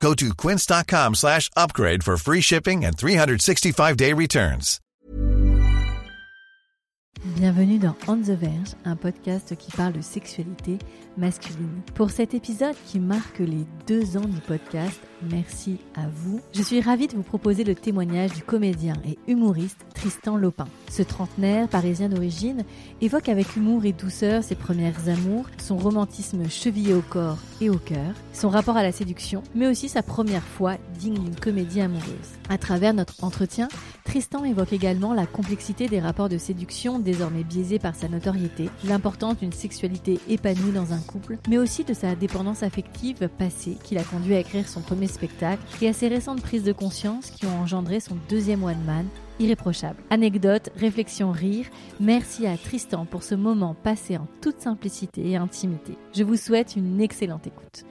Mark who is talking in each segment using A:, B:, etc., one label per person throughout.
A: Go to quince.com slash upgrade for free shipping and 365-day returns.
B: Bienvenue dans On the Verge, un podcast qui parle de sexualité masculine. Pour cet épisode qui marque les deux ans du podcast, merci à vous. Je suis ravie de vous proposer le témoignage du comédien et humoriste Tristan Lopin. Ce trentenaire parisien d'origine évoque avec humour et douceur ses premières amours, son romantisme chevillé au corps et au cœur, son rapport à la séduction, mais aussi sa première fois digne d'une comédie amoureuse. À travers notre entretien, Tristan évoque également la complexité des rapports de séduction désormais biaisés par sa notoriété, l'importance d'une sexualité épanouie dans un couple, mais aussi de sa dépendance affective passée qui l'a conduit à écrire son premier spectacle et à ses récentes prises de conscience qui ont engendré son deuxième one man, irréprochable. Anecdote, réflexion, rire, merci à Tristan pour ce moment passé en toute simplicité et intimité. Je vous souhaite une excellente écoute.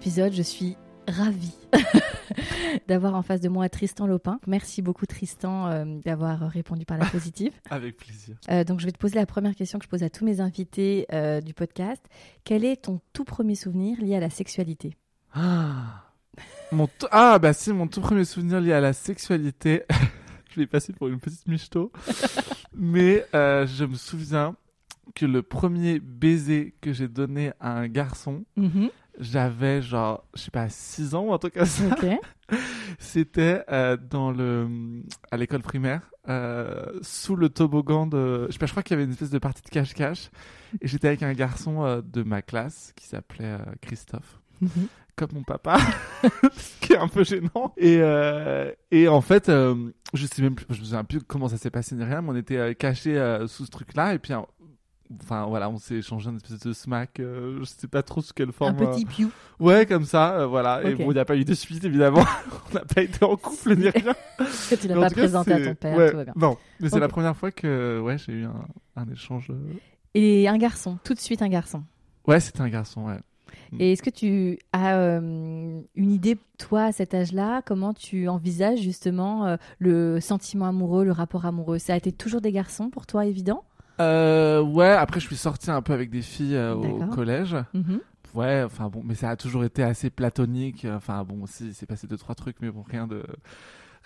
B: Épisode, je suis ravie d'avoir en face de moi Tristan Lopin. Merci beaucoup Tristan euh, d'avoir répondu par la positive.
C: Avec plaisir.
B: Euh, donc je vais te poser la première question que je pose à tous mes invités euh, du podcast. Quel est ton tout premier souvenir lié à la sexualité?
C: Ah, mon ah, bah si, mon tout premier souvenir lié à la sexualité. je l'ai passé pour une petite michto. Mais je me souviens que le premier baiser que j'ai donné à un garçon,
B: Mhm.
C: J'avais genre, je sais pas, 6 ans ou un truc comme ça.
B: Ok.
C: C'était euh, dans le à l'école primaire, euh, sous le toboggan de. Je sais pas, je crois qu'il y avait une espèce de partie de cache-cache. Et j'étais avec un garçon euh, de ma classe qui s'appelait Christophe.
B: Mhm.
C: Comme mon papa, ce qui est un peu gênant. Et, et en fait, je sais même plus, je me souviens plus comment ça s'est passé ni rien, mais on était cachés sous ce truc-là. Et puis, enfin voilà, on s'est échangé une espèce de smack. euh, je sais pas trop sous quelle
B: Un
C: forme. euh,
B: petit piou.
C: Ouais, comme ça, euh, voilà.
B: Ok.
C: Et bon, il n'y a pas eu de suite, évidemment. on n'a pas été en couple ni rien.
B: que tu l'as pas
C: cas,
B: présenté à ton père,
C: ouais,
B: tout va bien.
C: Non, mais c'est la première fois que ouais, j'ai eu un, un échange. euh,
B: Et un garçon, tout de suite un garçon.
C: Ouais, c'était un garçon, ouais.
B: Et est-ce que tu as euh, une idée, toi, à cet âge-là, comment tu envisages justement euh, le sentiment amoureux, le rapport amoureux? Ça a été toujours des garçons pour toi, évident?
C: Euh, ouais, après, je suis sorti un peu avec des filles euh, au collège.
B: Mhm.
C: Ouais, enfin bon, mais ça a toujours été assez platonique. Enfin bon, aussi, il s'est passé deux, trois trucs, mais bon, rien de.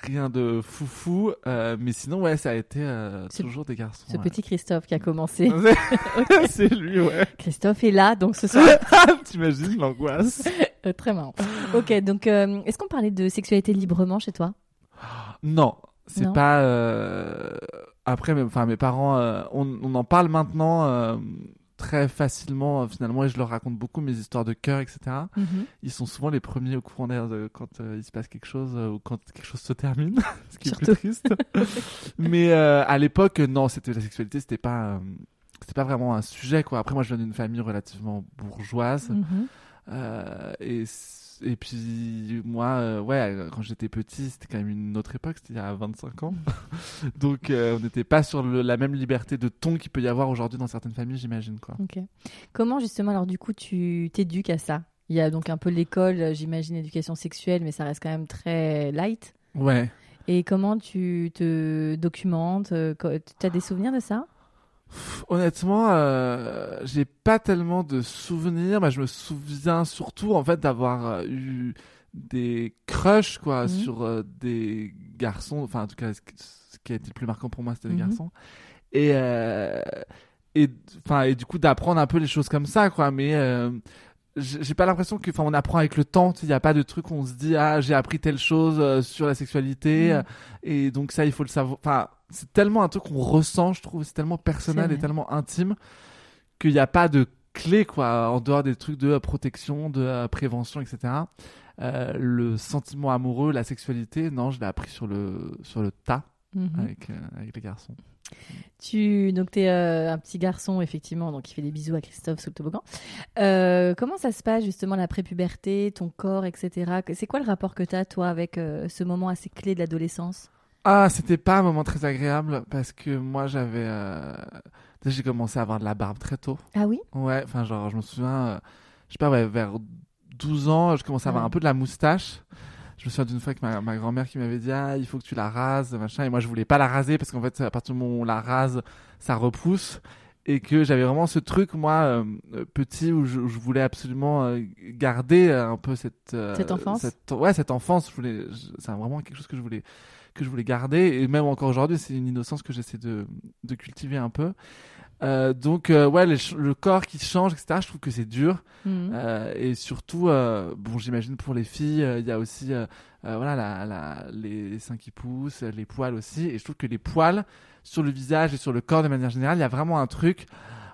C: Rien de foufou, euh, mais sinon ouais ça a été euh, toujours des garçons.
B: Ce
C: ouais.
B: petit Christophe qui a commencé.
C: c'est lui ouais.
B: Christophe est là, donc ce soir,
C: T'imagines l'angoisse
B: euh, très marrant. Ok, donc est-ce qu'on parlait de sexualité librement chez toi?
C: Non, c'est pas. Après, mes, enfin, mes parents, euh, on, on en parle maintenant euh, très facilement, euh, finalement, et je leur raconte beaucoup mes histoires de cœur, etc.
B: Mhm.
C: Ils sont souvent les premiers au courant d'air quand euh, il se passe quelque chose ou quand quelque chose se termine, ce qui est plus triste. Mais à l'époque, non, c'était la sexualité, c'était pas. c'était pas vraiment un sujet quoi. Après moi je viens d'une famille relativement bourgeoise et, c- et puis moi, euh, ouais, quand j'étais petit, c'était quand même une autre époque, c'était il y a 25 ans. Donc euh, on n'était pas sur le- la même liberté de ton qu'il peut y avoir aujourd'hui dans certaines familles, j'imagine quoi.
B: Ok. Comment justement, alors du coup, tu t'éduques à ça? Il y a donc un peu l'école, euh, j'imagine, éducation sexuelle, mais ça reste quand même très light.
C: Ouais.
B: Et comment tu te documentes? Tu as des souvenirs de ça?
C: Honnêtement, euh, j'ai pas tellement de souvenirs. Bah, je me souviens surtout en fait d'avoir euh, eu des crushs quoi
B: Mhm.
C: sur euh, des garçons. Enfin, en tout cas, ce qui- a été le plus marquant pour moi, c'était des
B: Mhm.
C: garçons. Et euh, et enfin et du coup d'apprendre un peu les choses comme ça quoi. Mais j'ai pas l'impression que, enfin, on apprend avec le temps. Il n'y a pas de truc où on se dit ah j'ai appris telle chose sur la sexualité euh, et donc ça il faut le savoir. Enfin, c'est tellement un truc qu'on ressent, je trouve. C'est tellement personnel et tellement intime qu'il n'y a pas de clé quoi en dehors des trucs de euh, protection, de euh, prévention, etc. Euh, le sentiment amoureux, la sexualité, non, je l'ai appris sur le sur le tas
B: Mhm.
C: avec euh, avec les garçons.
B: Tu donc t'es euh, un petit garçon effectivement, donc il fait des bisous à Christophe sous le toboggan. Comment ça se passe justement la prépuberté, ton corps, etc. C'est quoi le rapport que tu as toi avec ce moment assez clé de l'adolescence?
C: Ah, c'était pas un moment très agréable parce que moi j'avais. euh, J'ai commencé à avoir de la barbe très tôt.
B: Ah oui?
C: Ouais, enfin, genre, je me souviens, euh, je sais pas, ouais, vers 12 ans, je commençais à avoir
B: Ouais.
C: un peu de la moustache. Je me souviens d'une fois que ma, ma grand-mère qui m'avait dit, ah, il faut que tu la rases, machin. Et moi, je voulais pas la raser parce qu'en fait, à partir du moment où on la rase, ça repousse. Et que j'avais vraiment ce truc, moi, euh, petit, où je, où je voulais absolument euh, garder un peu cette... euh,
B: Cette enfance?
C: cette- Ouais, cette enfance. Je voulais, je- c'est vraiment quelque chose que je voulais que je voulais garder et même encore aujourd'hui c'est une innocence que j'essaie de, de cultiver un peu Euh, donc euh, ouais les le corps qui change etc je trouve que c'est dur
B: Mhm.
C: euh, et surtout, bon, j'imagine pour les filles, il y a aussi, voilà, la, la- les seins qui poussent, les poils aussi. Et je trouve que les poils sur le visage et sur le corps de manière générale, il y a vraiment un truc.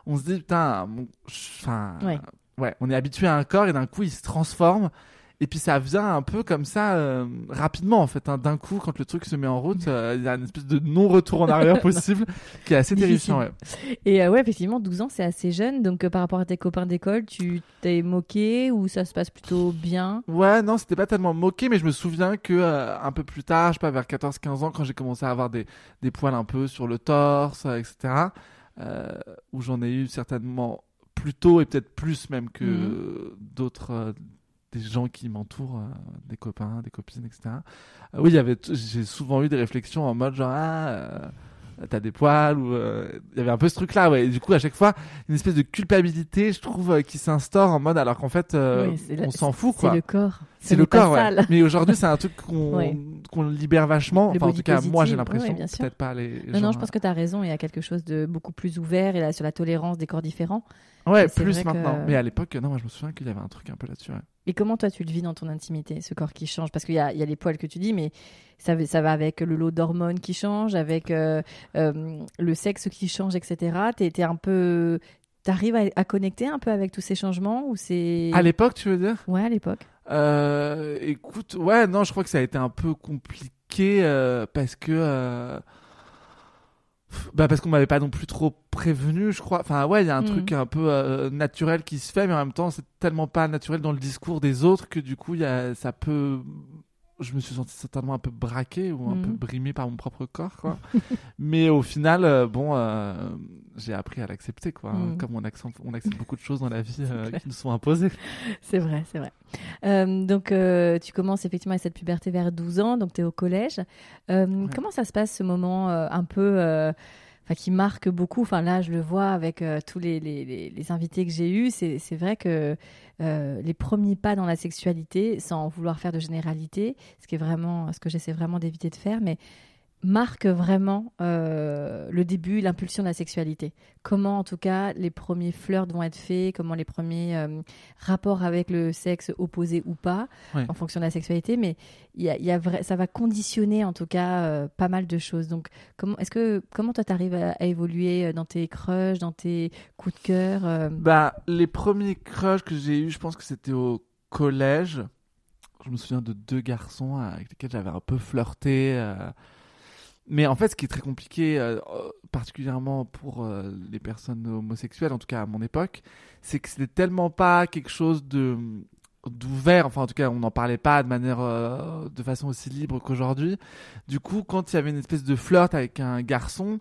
C: On se dit putain, enfin,
B: Ouais.
C: ouais, on est habitué à un corps et d'un coup il se transforme. Et puis ça vient un peu comme ça euh, rapidement en fait. hein. D'un coup, quand le truc se met en route, euh, il y a une espèce de non-retour en arrière possible qui est assez terrifiant. Ouais.
B: Et euh, ouais, effectivement, 12 ans, c'est assez jeune. Donc, euh, par rapport à tes copains d'école, tu t'es moqué ou ça se passe plutôt bien?
C: Ouais, non, c'était pas tellement moqué, mais je me souviens que un peu plus tard, je sais pas, vers 14-15 ans, quand j'ai commencé à avoir des, des poils un peu sur le torse, etc., où j'en ai eu certainement plus tôt et peut-être plus même que
B: Mhm.
C: d'autres, des gens qui m'entourent, euh, des copains, des copines, etc. Euh, oui, il y avait, t- j'ai souvent eu des réflexions en mode genre, ah, euh, t'as des poils, ou euh, il y avait un peu ce truc-là, ouais. Et du coup, à chaque fois, une espèce de culpabilité, je trouve, euh, qui s'instaure en mode, alors qu'en fait, euh,
B: Oui, c'est
C: on s'en fout,
B: C'est
C: quoi.
B: le corps. Ce
C: C'est le corps, ouais. Mais aujourd'hui, c'est un truc qu'on
B: Ouais.
C: libère vachement.
B: Le
C: Enfin, en tout cas, moi, j'ai l'impression.
B: ouais.
C: Peut-être pas les.
B: Non, non, je pense que tu as raison. Il y a quelque chose de beaucoup plus ouvert et là, sur la tolérance des corps différents.
C: Ouais,
B: c'est
C: plus
B: que-
C: maintenant. Mais à l'époque, non, moi, je me souviens qu'il y avait un truc un peu là-dessus.
B: Et comment toi tu le vis dans ton intimité, ce corps qui change? Parce qu'il y y a les poils que tu dis, mais ça, va- ça va avec le lot d'hormones qui change, avec euh, euh, le sexe qui change, etc. T'es t'es un peu... T'arrives à, à connecter un peu avec tous ces changements ou c'est...
C: À l'époque, tu veux dire?
B: Ouais, à l'époque.
C: Euh, écoute, ouais, non, je crois que ça a été un peu compliqué parce que. Bah parce qu'on m'avait pas non plus trop prévenu, je crois. Enfin ouais, il y a un
B: Mhm.
C: truc un peu euh, naturel qui se fait, mais en même temps c'est tellement pas naturel dans le discours des autres que du coup il y a, ça peut. Je me suis senti certainement un peu braqué ou un
B: Mhm.
C: peu brimé par mon propre corps, quoi. mais au final, euh, bon, euh, j'ai appris à l'accepter, quoi.
B: Mhm.
C: Comme on accepte, on accepte beaucoup de choses dans la vie euh, qui nous sont imposées.
B: C'est vrai, c'est vrai. Donc, tu commences effectivement avec cette puberté vers 12 ans, donc tu es au collège. Comment ça se passe ce moment un peu. Qui marque beaucoup. Enfin, là, je le vois avec euh, tous les, invités que j'ai eus. C'est c'est vrai que euh, les premiers pas dans la sexualité, sans vouloir faire de généralité, ce qui est vraiment, ce que j'essaie vraiment d'éviter de faire, mais marque vraiment euh, le début, l'impulsion de la sexualité. Comment, en tout cas, les premiers flirts vont être faits, comment les premiers euh, rapports avec le sexe opposé ou pas,
C: Ouais.
B: en fonction de la sexualité. Mais y a, y a vrai, ça va conditionner, en tout cas, euh, pas mal de choses. Donc, comment, est-ce que, comment toi, t'arrives à, à évoluer dans tes crushs, dans tes coups de cœur
C: Bah, les premiers crushs que j'ai eu, je pense que c'était au collège. Je me souviens de deux garçons avec lesquels j'avais un peu flirté. Mais en fait, ce qui est très compliqué, euh, euh, particulièrement pour euh, les personnes homosexuelles, en tout cas à mon époque, c'est que c'était tellement pas quelque chose de d'ouvert, enfin en tout cas on n'en parlait pas de manière euh, de façon aussi libre qu'aujourd'hui. Du coup, quand il y avait une espèce de flirt avec un garçon,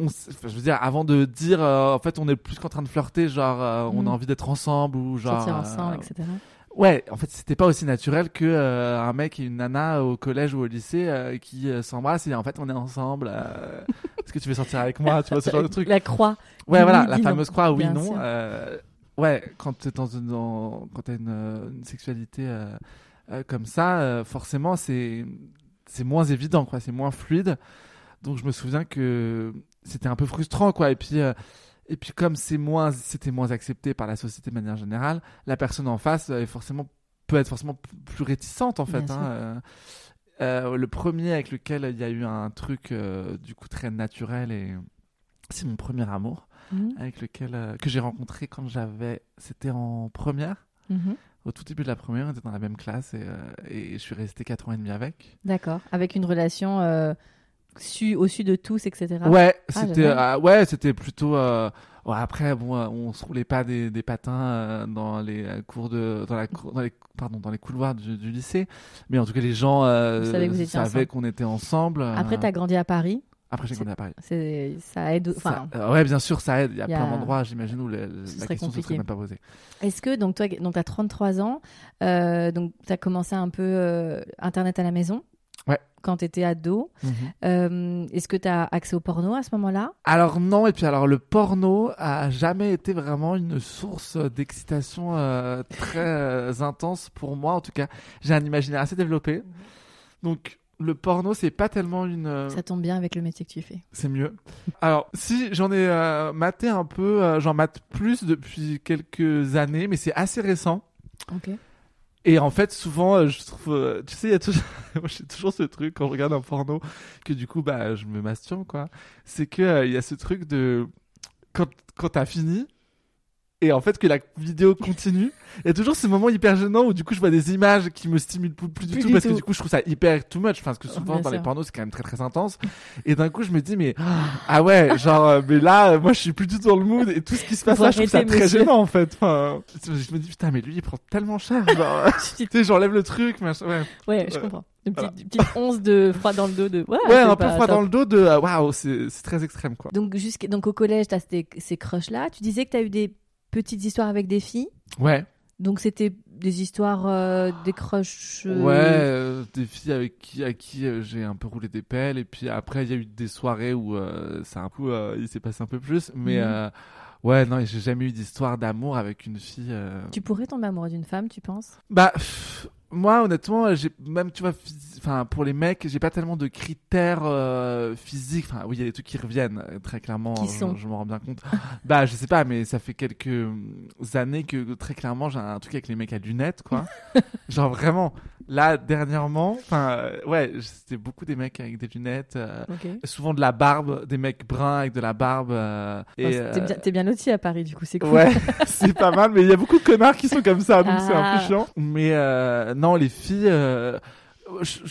C: on, s- enfin, je veux dire, avant de dire, en fait, on est plus qu'en train de flirter, genre, on
B: Mhm.
C: a envie d'être ensemble ou genre.
B: sortir ensemble, etc.
C: Ouais, en fait, c'était pas aussi naturel que euh, un mec et une nana au collège ou au lycée euh, qui euh, s'embrassent et en fait, on est ensemble. Est-ce que tu veux sortir avec moi Tu vois ce genre de truc?
B: La croix.
C: Ouais,
B: Oui,
C: voilà, la
B: non.
C: fameuse croix, oui,
B: Bien
C: non. ouais, quand t'es dans une, dans- quand t'as une, une sexualité comme ça, forcément, c'est c'est moins évident, quoi. C'est moins fluide. Donc, je me souviens que c'était un peu frustrant, quoi. Et puis, et puis comme c'est moins, c'était moins accepté par la société de manière générale, la personne en face euh, est forcément peut être forcément plus réticente, en fait. Hein, euh. Euh, le premier avec lequel il y a eu un truc euh, du coup très naturel et c'est mon premier amour
B: Mhm.
C: avec lequel euh, que j'ai rencontré quand j'avais c'était en première
B: Mhm.
C: au tout début de la première on était dans la même classe et, et je suis resté quatre ans et demi avec
B: D'accord. Avec une relation su, au-dessus de tous, etc.
C: Ouais,
B: Ah,
C: c'était euh, ouais, c'était plutôt euh, ouais, après bon, euh, on se roulait pas des, des patins euh, dans les cours de dans la cour- dans les pardon, dans les couloirs du, du lycée, mais en tout cas les gens savaient qu'on était ensemble.
B: Après, tu as grandi à Paris.
C: après j'ai grandi à Paris.
B: Ça aide. Enfin,
C: Ça- euh, ouais, bien sûr, ça aide. Il y a,
B: il y a-
C: plein d'endroits, j'imagine, où le- la question se
B: compliqué.
C: serait même pas posée.
B: est-ce que, donc, toi, donc, tu as 33 ans, euh, donc, tu as commencé un peu euh, Internet à la maison?
C: Ouais.
B: quand tu étais ado. Euh, est-ce que tu as accès au porno à ce moment-là?
C: Alors non, et puis alors le porno a jamais été vraiment une source d'excitation euh, très euh, intense pour moi. En tout cas, j'ai un imaginaire assez développé, donc le porno c'est pas tellement une,
B: Ça tombe bien avec le métier que tu fais.
C: c'est mieux. Alors si j'en ai euh, maté un peu, euh, j'en mate plus depuis quelques années, mais c'est assez récent.
B: Ok.
C: Et en fait, souvent, euh, je trouve, euh, tu sais, il y a toujours, moi j'ai toujours ce truc quand je regarde un porno que du coup, bah, je me masturbe quoi. C'est que euh, il y a ce truc de quand quand t'as fini et en fait que la vidéo continue, il y a toujours ce moment hyper gênant où du coup je vois des images qui me stimulent plus, plus du tout parce que du coup je trouve ça hyper too much. Enfin, parce que souvent dans les pornos c'est quand même très très intense. Et d'un coup je me dis mais ah ouais, genre euh, mais là euh, moi je suis plus du tout dans le mood et tout ce qui se passe là je trouve ça très
B: monsieur.
C: gênant en fait. Enfin, je me dis putain mais lui il prend tellement cher. Genre, tu sais, j'enlève le truc, machin. Ouais,
B: Ouais, je comprends. Une petite,
C: voilà.
B: petite once de froid dans le dos de. Ouais,
C: ouais un peu froid
B: top.
C: dans le dos de euh, waouh, c'est très extrême quoi.
B: Donc, jusqu'à- donc au collège, tu as ces, ces crushs-là. Tu disais que tu as eu des petites histoires avec des filles.
C: Ouais,
B: Donc, c'était des histoires, euh, des crushs. euh,
C: ouais, euh, des filles avec qui à qui euh, j'ai un peu roulé des pelles et puis après il y a eu des soirées où euh, ça un peu euh, il s'est passé un peu plus, mais
B: Mhm.
C: euh, ouais non j'ai jamais eu d'histoire d'amour avec une fille. euh.
B: Tu pourrais tomber amoureux d'une femme, tu penses?
C: Bah pff, moi honnêtement j'ai même tu vois enfin pour les mecs j'ai pas tellement de critères euh, physiques. Enfin oui il y a des trucs qui reviennent euh, très clairement
B: Qui
C: je-
B: sont.
C: je, m'en rends bien compte. Bah je sais pas mais ça fait quelques euh, années que très clairement j'ai un truc avec les mecs à lunettes quoi. Genre vraiment là dernièrement enfin euh, ouais c'était beaucoup des mecs avec des lunettes euh, souvent de la barbe des mecs bruns avec de la barbe euh, et
B: Oh, T'es bien, t'es bien loti à Paris, du coup, c'est cool.
C: Ouais, c'est pas mal, mais il y a beaucoup de connards qui sont comme ça, donc c'est un
B: Ah.
C: peu chiant. Mais non, les filles, je, je-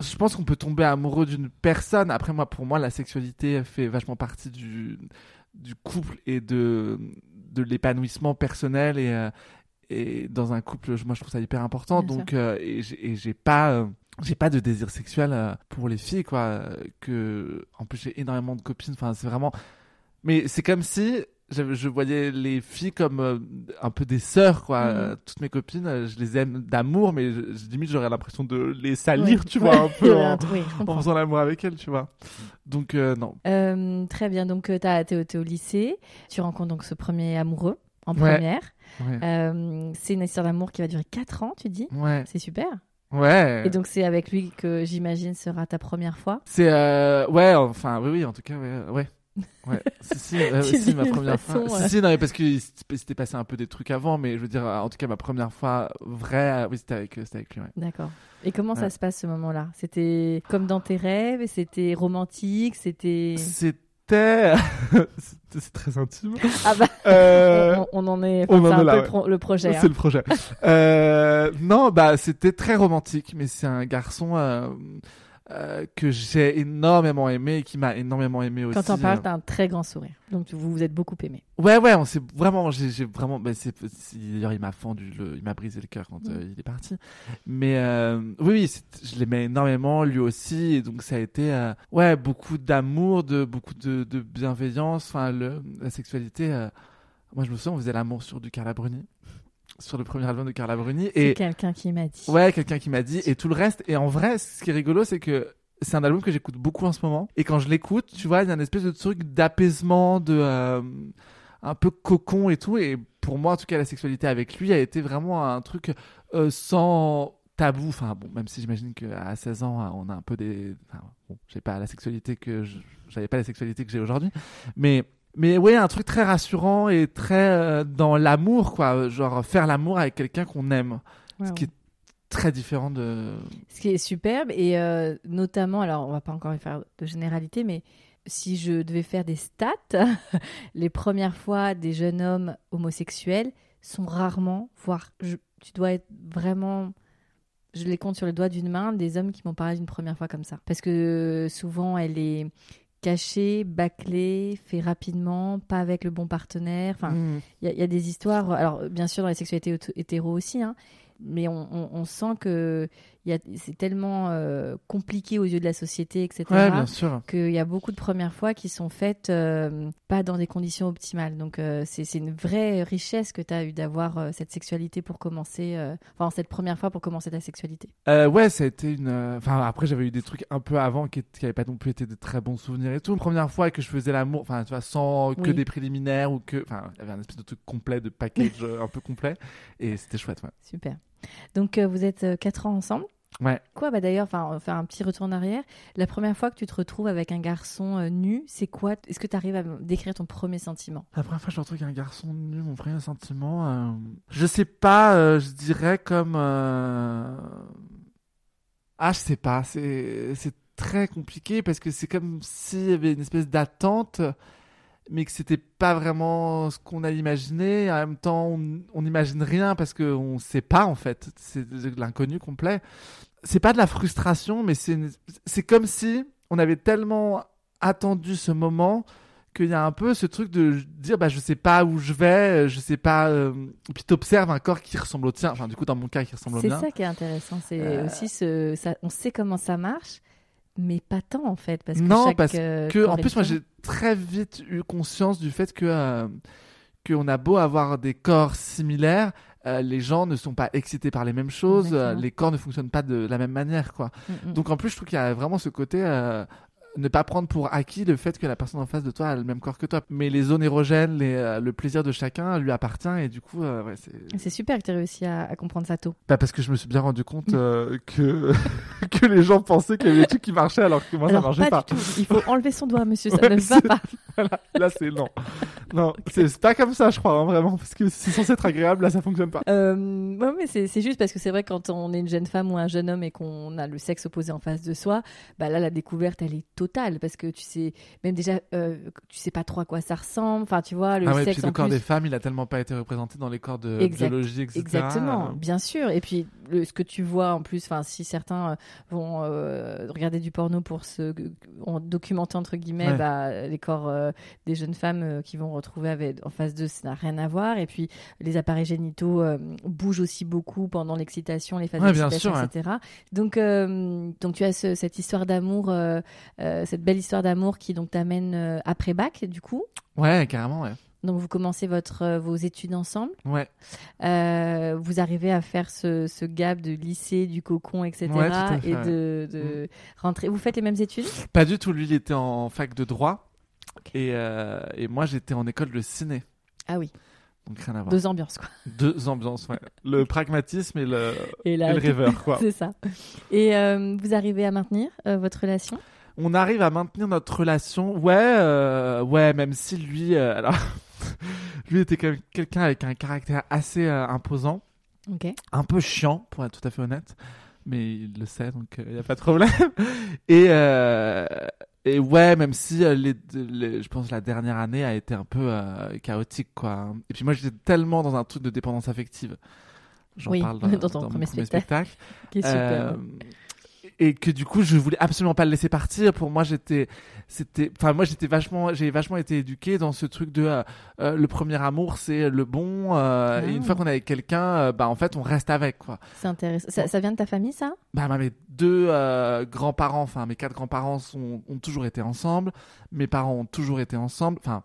C: je pense qu'on peut tomber amoureux d'une personne. Après, moi, pour moi, la sexualité fait vachement partie du, du couple et de, de l'épanouissement personnel. Et, et dans un couple, moi, je trouve ça hyper important.
B: Bien
C: donc, euh, et j'ai pas. euh, j'ai pas de désir sexuel euh, pour les filles, quoi. Que, en plus, j'ai énormément de copines. Enfin, c'est vraiment. Mais c'est comme si je voyais les filles comme un peu des sœurs, quoi. Euh, Toutes mes copines, je les aime d'amour, mais je, je- limite j'aurais l'impression de les salir, tu vois, un peu en,
B: oui,
C: faisant l'amour avec elles, tu vois. Donc non.
B: Très bien, donc t'es au, au lycée, tu rencontres donc ce premier amoureux en première.
C: Ouais.
B: Euh, c'est une histoire d'amour qui va durer 4 ans, tu dis?
C: Ouais.
B: C'est super.
C: Ouais.
B: Et donc c'est avec lui que j'imagine sera ta première fois?
C: C'est euh, ouais, enfin oui, oui, en tout cas, ouais, ouais. Ouais, si, si, euh, si, ma première
B: façon,
C: fois.
B: euh.
C: Si, si, non, mais parce que il s'était passé un peu des trucs avant, mais je veux dire, en tout cas, ma première fois vraie, oui, c'était avec, c'était avec lui, ouais.
B: D'accord. Et comment ça se passe ce moment-là? C'était comme dans tes rêves C'était romantique C'était
C: C'était. c'était- c'est très intime.
B: ah bah
C: Euh,
B: on, on en est.
C: on
B: enfin,
C: en
B: c'est
C: est
B: un
C: là,
B: peu
C: ouais.
B: le pro- le projet. hein.
C: C'est le projet. Euh, non, bah c'était très romantique, mais c'est un garçon euh, euh, que j'ai énormément aimé et qui m'a énormément aimé aussi.
B: Quand t'en parles,
C: euh.
B: t'as un très grand sourire. Donc vous vous êtes beaucoup aimé.
C: Ouais, ouais, on s'est vraiment, j'ai vraiment, c'est, c'est- d'ailleurs il m'a fendu, le, il m'a brisé le cœur quand
B: Mm.
C: euh, il est parti. Mais euh, oui, oui, je l'aimais énormément, lui aussi, et donc ça a été, ouais, beaucoup d'amour, de beaucoup de, de bienveillance. Enfin, la sexualité. moi, je me souviens, on faisait l'amour sur du Carla Bruni, sur le premier album de Carla Bruni,
B: C'est
C: et
B: quelqu'un qui m'a dit.
C: Ouais, quelqu'un qui m'a dit. Et tout le reste. Et en vrai, ce qui est rigolo, c'est que c'est un album que j'écoute beaucoup en ce moment. Et quand je l'écoute, tu vois, il y a une espèce de truc d'apaisement, de euh, un peu cocon et tout. Et pour moi, en tout cas, la sexualité avec lui a été vraiment un truc euh, sans tabou. Enfin, bon, même si j'imagine qu'à 16 ans, on a un peu des. Enfin, bon, j'ai pas la sexualité que je- j'avais pas la sexualité que j'ai aujourd'hui, mais. Mais ouais, un truc très rassurant et très euh, dans l'amour, quoi. Genre faire l'amour avec quelqu'un qu'on aime.
B: Ouais,
C: Ce qui
B: ouais.
C: est très différent de.
B: Ce qui est superbe et euh, notamment, alors on va pas encore faire de généralité, mais si je devais faire des stats, les premières fois des jeunes hommes homosexuels sont rarement, voire je- tu dois être vraiment je les compte sur le doigt d'une main, des hommes qui m'ont parlé d'une première fois comme ça. Parce que souvent, elle est cachée, bâclée, fait rapidement, pas avec le bon partenaire. Enfin,
C: Mm.
B: il y, a- il y a des histoires, alors bien sûr dans les sexualités hétéro aussi, hein, mais on, on- on sent que c'est tellement euh, compliqué aux yeux de la société, etc.
C: Ouais, bien sûr.
B: qu'il y a beaucoup de premières fois qui sont faites euh, pas dans des conditions optimales. Donc euh, c'est une vraie richesse que tu as eu d'avoir cette sexualité pour commencer, enfin cette première fois pour commencer ta sexualité.
C: Ouais, ça a été une. Enfin, après, j'avais eu des trucs un peu avant qui n'avaient pas non plus été de très bons souvenirs et tout. La première fois que je faisais l'amour, enfin, tu vois, sans que
B: Oui.
C: des préliminaires ou que. Enfin, il y avait un espèce de truc complet, de package un peu complet. Et c'était chouette, ouais.
B: Super. Donc vous êtes quatre ans ensemble.
C: Ouais.
B: Quoi bah d'ailleurs, enfin, on faire un petit retour en arrière. La première fois que tu te retrouves avec un garçon euh, nu, c'est quoi Est-ce que tu arrives à décrire ton premier sentiment?
C: La première fois que je me retrouve avec un garçon nu, mon premier sentiment. euh, Je sais pas, euh, je dirais comme. euh, Ah, je sais pas, c'est c'est très compliqué parce que c'est comme s'il y avait une espèce d'attente, mais que c'était pas vraiment ce qu'on a imaginé. En même temps, on n'imagine rien parce qu'on sait pas en fait. C'est de l'inconnu complet. C'est pas de la frustration, mais c'est une- c'est comme si on avait tellement attendu ce moment qu'il y a un peu ce truc de dire bah je sais pas où je vais, je sais pas. euh, Et puis t'observes un corps qui ressemble au tien. Enfin du coup dans mon cas qui ressemble au
B: C'est
C: mien.
B: ça qui est intéressant. C'est
C: Euh.
B: aussi ce, ça, on sait comment ça marche, mais pas tant en fait, parce que
C: Non,
B: chaque,
C: parce
B: euh,
C: que en plus moi j'ai très vite eu conscience du fait que euh, qu'on a beau avoir des corps similaires, euh, les gens ne sont pas excités par les mêmes choses, euh, les corps ne fonctionnent pas de la même manière quoi.
B: Mm, mm.
C: Donc en plus je trouve qu'il y a vraiment ce côté ne pas prendre pour acquis le fait que la personne en face de toi a le même corps que toi. Mais les zones érogènes, les, euh, le plaisir de chacun lui appartient et du coup euh, ouais, c'est
B: C'est super que tu aies réussi à, à comprendre ça tôt.
C: Bah, parce que je me suis bien rendu compte euh, que que les gens pensaient qu'il y avait des trucs qui marchaient alors que moi
B: Alors,
C: ça marchait
B: pas,
C: pas.
B: du tout. Il faut enlever son doigt, monsieur. Ça
C: Ouais,
B: ne va pas.
C: Voilà, là c'est non. Non, c'est c'est pas comme ça, je crois, hein, vraiment, parce que c'est censé être agréable, là ça fonctionne pas.
B: Euh, ouais, mais c'est juste parce que c'est vrai quand on est une jeune femme ou un jeune homme et qu'on a le sexe opposé en face de soi, bah là la découverte elle est totale parce que tu sais même déjà euh, tu sais pas trop à quoi ça ressemble. Enfin tu vois le
C: ah ouais,
B: sexe
C: puis le
B: en
C: corps
B: plus.
C: des femmes, il a tellement pas été représenté dans les corps de
B: Exact-
C: biologie, etc.
B: Exactement,
C: Euh,
B: bien sûr. Et puis le, ce que tu vois en plus, enfin si certains euh, vont euh, regarder du porno pour se en documenter entre guillemets,
C: Ouais.
B: bah, les corps euh, des jeunes femmes euh, qui vont retrouver avec, en face d'eux, ça n'a rien à voir. Et puis les appareils génitaux euh, bougent aussi beaucoup pendant l'excitation, les phases
C: Ouais,
B: d'excitation, etc. Donc euh, donc tu as ce- cette histoire d'amour, euh, euh, cette belle histoire d'amour qui donc t'amène euh, après bac du coup.
C: Ouais, carrément, ouais.
B: Donc vous commencez votre euh, vos études ensemble.
C: Ouais,
B: Euh, vous arrivez à faire ce, ce gap de lycée, du cocon, etc.
C: Ouais, fait,
B: et de, de rentrer. Vous faites les mêmes études?
C: Pas du tout. Lui, il était en fac de droit. Et, euh, et moi, j'étais en école de ciné.
B: Ah oui,
C: Donc rien à voir.
B: deux ambiances quoi.
C: Deux ambiances, ouais. Le pragmatisme et le,
B: Et
C: le rêveur, quoi.
B: c'est ça. Et euh, vous arrivez à maintenir votre relation?
C: On arrive à maintenir notre relation. Ouais, euh, ouais, même si lui, euh, alors, lui était quand même quelqu'un avec un caractère assez euh, imposant, un peu chiant, pour être tout à fait honnête, mais il le sait, donc il n'y a pas de problème. Et, et ouais, même si les, les- je pense la dernière année a été un peu chaotique, quoi. Et puis moi, j'étais tellement dans un truc de dépendance affective. J'en
B: Oui,
C: parle dans,
B: dans ton
C: mon
B: premier spectacle.
C: spectacle.
B: Qui est super.
C: Et que du coup je voulais absolument pas le laisser partir. Pour moi j'étais c'était enfin moi j'étais vachement j'ai vachement été éduqué dans ce truc de euh, euh, le premier amour c'est le bon euh, et une
B: Ah.
C: fois qu'on est avec quelqu'un bah en fait on reste avec quoi.
B: C'est intéressant. Ça, ça vient de ta famille, ça?
C: Bah bah, mes deux grands-parents enfin mes quatre grands-parents ont toujours été ensemble. Mes parents ont toujours été ensemble. Enfin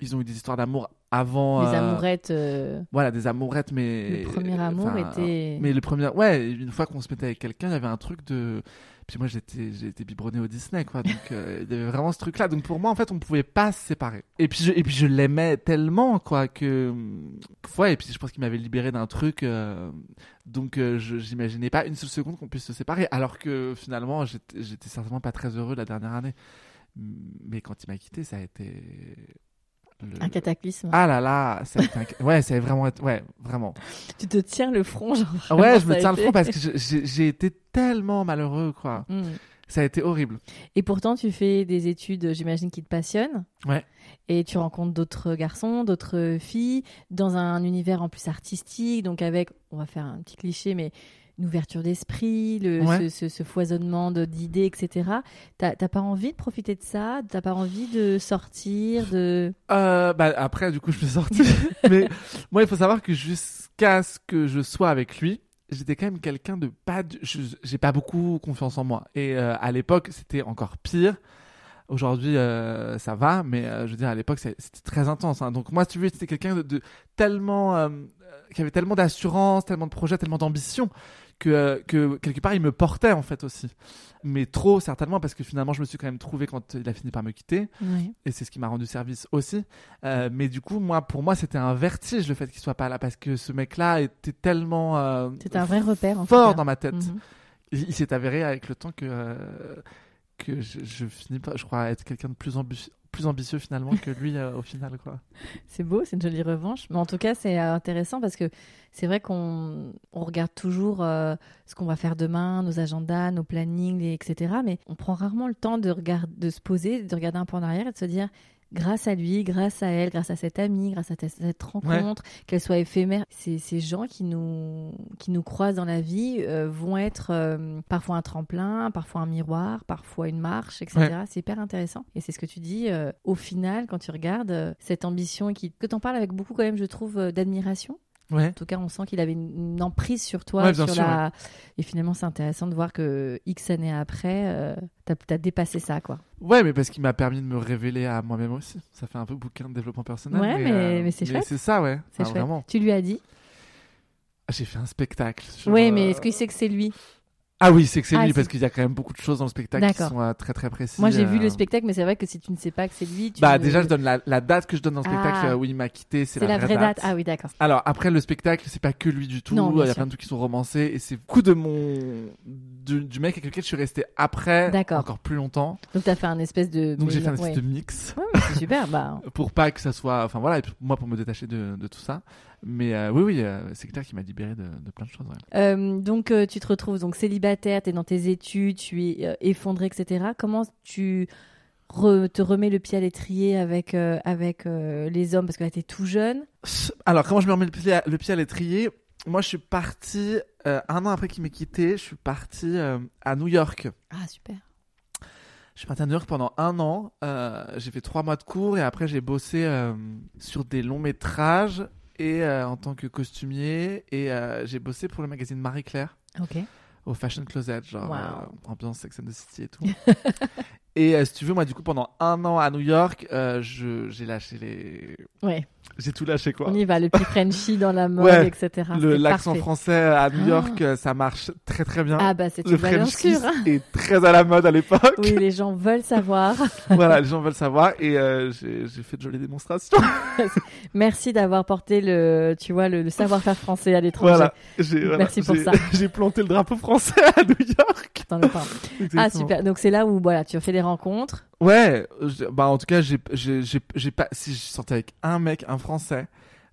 C: ils ont eu des histoires d'amour avant
B: Les
C: euh,
B: amourettes. euh,
C: voilà des amourettes mais
B: Le premier amour
C: enfin,
B: était-
C: mais le premier ouais une fois qu'on se mettait avec quelqu'un il y avait un truc de puis moi j'étais été biberonné au Disney quoi donc euh, il y avait vraiment ce truc là donc pour moi en fait on pouvait pas se séparer et puis je, et puis je l'aimais tellement quoi que ouais et puis je pense qu'il m'avait libéré d'un truc euh, donc euh, je j'imaginais pas une seule seconde qu'on puisse se séparer alors que finalement j'étais j'étais certainement pas très heureux la dernière année mais quand il m'a quitté ça a été le-
B: Un cataclysme.
C: ah là là, été un- ouais, ça a vraiment ouais, vraiment.
B: Tu te tiens le front, genre. Vraiment,
C: ouais, je me tiens le front parce que j'ai été tellement malheureux, quoi.
B: Mm.
C: Ça a été horrible.
B: Et pourtant, tu fais des études, j'imagine, qui te passionnent.
C: Ouais.
B: Et tu rencontres d'autres garçons, d'autres filles, dans un univers en plus artistique, donc avec, on va faire un petit cliché, mais une ouverture d'esprit, le,
C: Ouais.
B: ce, ce- ce foisonnement d'idées, etc. T'as pas envie de profiter de ça? T'as pas envie de sortir de...
C: Euh, bah, après, du coup, je suis sorti. Mais moi, il faut savoir que jusqu'à ce que je sois avec lui, j'étais quand même quelqu'un de pas. du- J'ai pas beaucoup confiance en moi. Et euh, à l'époque, c'était encore pire. Aujourd'hui, euh, ça va, mais euh, je veux dire, à l'époque, c'était très intense. hein. Donc, moi, si tu veux, c'était quelqu'un de, de tellement. euh, qui avait tellement d'assurance, tellement de projets, tellement d'ambition, que, euh, que quelque part, il me portait, en fait, aussi. Mais trop, certainement, parce que finalement, je me suis quand même trouvé quand il a fini par me quitter et c'est ce qui m'a rendu service aussi. Euh, mais du coup, moi, pour moi, c'était un vertige le fait qu'il soit pas là parce que ce mec-là était tellement euh,
B: C'était un vrai repère en
C: fort dans ma tête.
B: Mhm.
C: Il, il s'est avéré avec le temps que euh, que je, je finis pas, je crois, être quelqu'un de plus ambitieux, plus ambitieux finalement que lui euh, au final, quoi.
B: C'est beau, c'est une jolie revanche. Mais en tout cas, c'est euh, intéressant parce que c'est vrai qu'on on regarde toujours euh, ce qu'on va faire demain, nos agendas, nos plannings, etc. Mais on prend rarement le temps de, de se poser, de regarder un peu en arrière et de se dire grâce à lui, grâce à elle, grâce à cet ami, grâce à cette rencontre, qu'elle soit éphémère, ces, ces gens qui nous, qui nous croisent dans la vie euh, vont être euh, parfois un tremplin, parfois un miroir, parfois une marche, etc. C'est hyper intéressant. Et c'est ce que tu dis, euh, au final, quand tu regardes cette ambition qui, que tu en parles avec beaucoup quand même, je trouve, d'admiration.
C: Ouais.
B: En tout cas, on sent qu'il avait une, emprise sur toi.
C: Ouais, bien
B: sur
C: sûr,
B: la... Et finalement, c'est intéressant de voir que X années après, euh, t'as as dépassé ça, quoi.
C: Ouais, mais parce qu'il m'a permis de me révéler à moi-même aussi. Ça fait un peu bouquin de développement personnel.
B: Ouais, mais- mais c'est chouette.
C: C'est ça, ouais.
B: C'est
C: Ah.
B: Tu lui as dit?
C: J'ai fait un spectacle. sur,
B: Oui,
C: euh,
B: mais est-ce qu'il sait que c'est lui?
C: Ah oui, c'est que c'est
B: Ah,
C: lui parce qu'il y a quand même beaucoup de choses dans le spectacle qui sont euh, très très précises.
B: Moi, j'ai vu
C: euh,
B: le spectacle, mais c'est vrai que si tu ne sais pas que c'est lui, tu
C: Bah déjà je donne la, la date que je donne dans le
B: Ah.
C: spectacle euh, où il m'a quitté, c'est
B: c'est
C: la, vraie date.
B: Ah oui, d'accord.
C: Alors après le spectacle c'est pas que lui du tout,
B: Non,
C: il y a
B: sûr.
C: plein de trucs qui sont romancés et c'est beaucoup de mon du, du mec avec lequel je suis resté après
B: D'accord.
C: encore plus longtemps.
B: Donc, t'as fait un espèce de.
C: Donc j'ai fait un
B: Ouais.
C: espèce de mix
B: Ouais, super. Bah,
C: pour pas que ça soit enfin voilà et moi pour me détacher de, de tout ça. Mais euh, oui oui, euh, c'est clair qu'il m'a libéré de, de plein de choses. ouais.
B: euh, donc, euh, tu te retrouves donc célibataire, t'es dans tes études, tu es euh, effondré, etc. Comment tu re- te remets le pied à l'étrier avec, euh, avec euh, les hommes? Parce que là, t'es tout jeune.
C: Alors comment je me remets le pied à, le pied à l'étrier? Moi je suis parti euh, un an après qu'il m'ait quitté, je suis parti euh, à New York.
B: Ah, super.
C: Je suis parti à New York pendant un an. Euh, j'ai fait trois mois de cours et après j'ai bossé euh, sur des longs métrages et euh, en tant que costumier et euh, j'ai bossé pour le magazine Marie Claire
B: Ok.
C: au Fashion Closet, genre
B: Wow.
C: euh, ambiance Sex and the City et tout. et euh, si tu veux, moi du coup pendant un an à New York, euh, je j'ai lâché les,
B: Ouais,
C: j'ai tout lâché quoi.
B: on y va. Le petit Frenchie dans la mode,
C: Ouais,
B: etc.
C: Le
B: C'est
C: l'accent
B: parfait.
C: français à New
B: Ah.
C: York, euh, ça marche très très bien.
B: Ah, bah, c'est
C: le
B: une valeur
C: French kiss
B: sûre.
C: est très à la mode à l'époque.
B: Oui, les gens veulent savoir.
C: voilà, les gens veulent savoir et euh, j'ai j'ai fait de jolies démonstrations.
B: Merci d'avoir porté le, tu vois, le, le savoir-faire français à l'étranger.
C: Voilà, j'ai voilà,
B: Merci pour
C: j'ai-
B: ça.
C: J'ai planté le drapeau français à New York.
B: Dans le pain. Ah,
C: Exactement.
B: super. Donc, c'est là où, voilà, tu as fait rencontres.
C: Ouais, je- bah en tout cas, j'ai j'ai j'ai j'ai pas si je sortais avec un mec, un français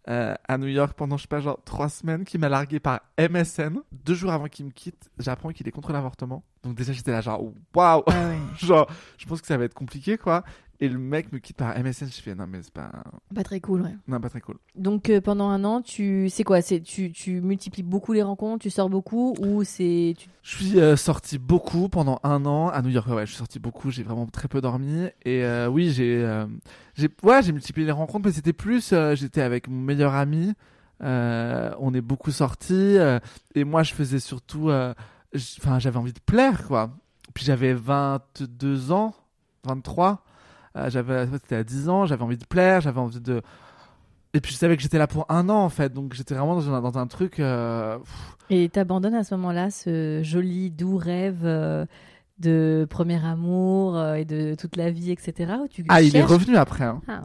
C: euh, à New York pendant je sais pas genre trois semaines qui m'a largué par MSN. Deux jours avant qu'il me quitte, j'apprends qu'il est contre l'avortement. Donc déjà j'étais là genre waouh,
B: Ah ouais.
C: genre je pense que ça va être compliqué quoi. Et le mec me quitte par MSN, je fais non mais c'est pas
B: Pas très cool, ouais.
C: non pas très cool.
B: Donc, euh, pendant un an, tu, c'est quoi? C'est, tu, tu multiplies beaucoup les rencontres, tu sors beaucoup, ou c'est, tu-
C: Je suis euh, sorti beaucoup pendant un an à New York. Ouais, je suis sorti beaucoup. J'ai vraiment très peu dormi. Et euh, oui, j'ai, euh, j'ai, ouais, j'ai multiplié les rencontres, mais c'était plus. j'étais avec mon meilleur ami. On est beaucoup sortis. et moi, je faisais surtout. Enfin, j'avais envie de plaire, quoi. Puis j'avais 22 ans, 23. Euh, j'avais, c'était à 10 ans. J'avais envie de plaire. J'avais envie de. Et puis je savais que j'étais là pour un an en fait, donc j'étais vraiment dans un, dans un truc. euh,
B: et t'abandonnes à ce moment-là ce joli, doux rêve euh, de premier amour euh, et de toute la vie, etc. Ou tu
C: Ah, il est revenu après. Hein.
B: Ah,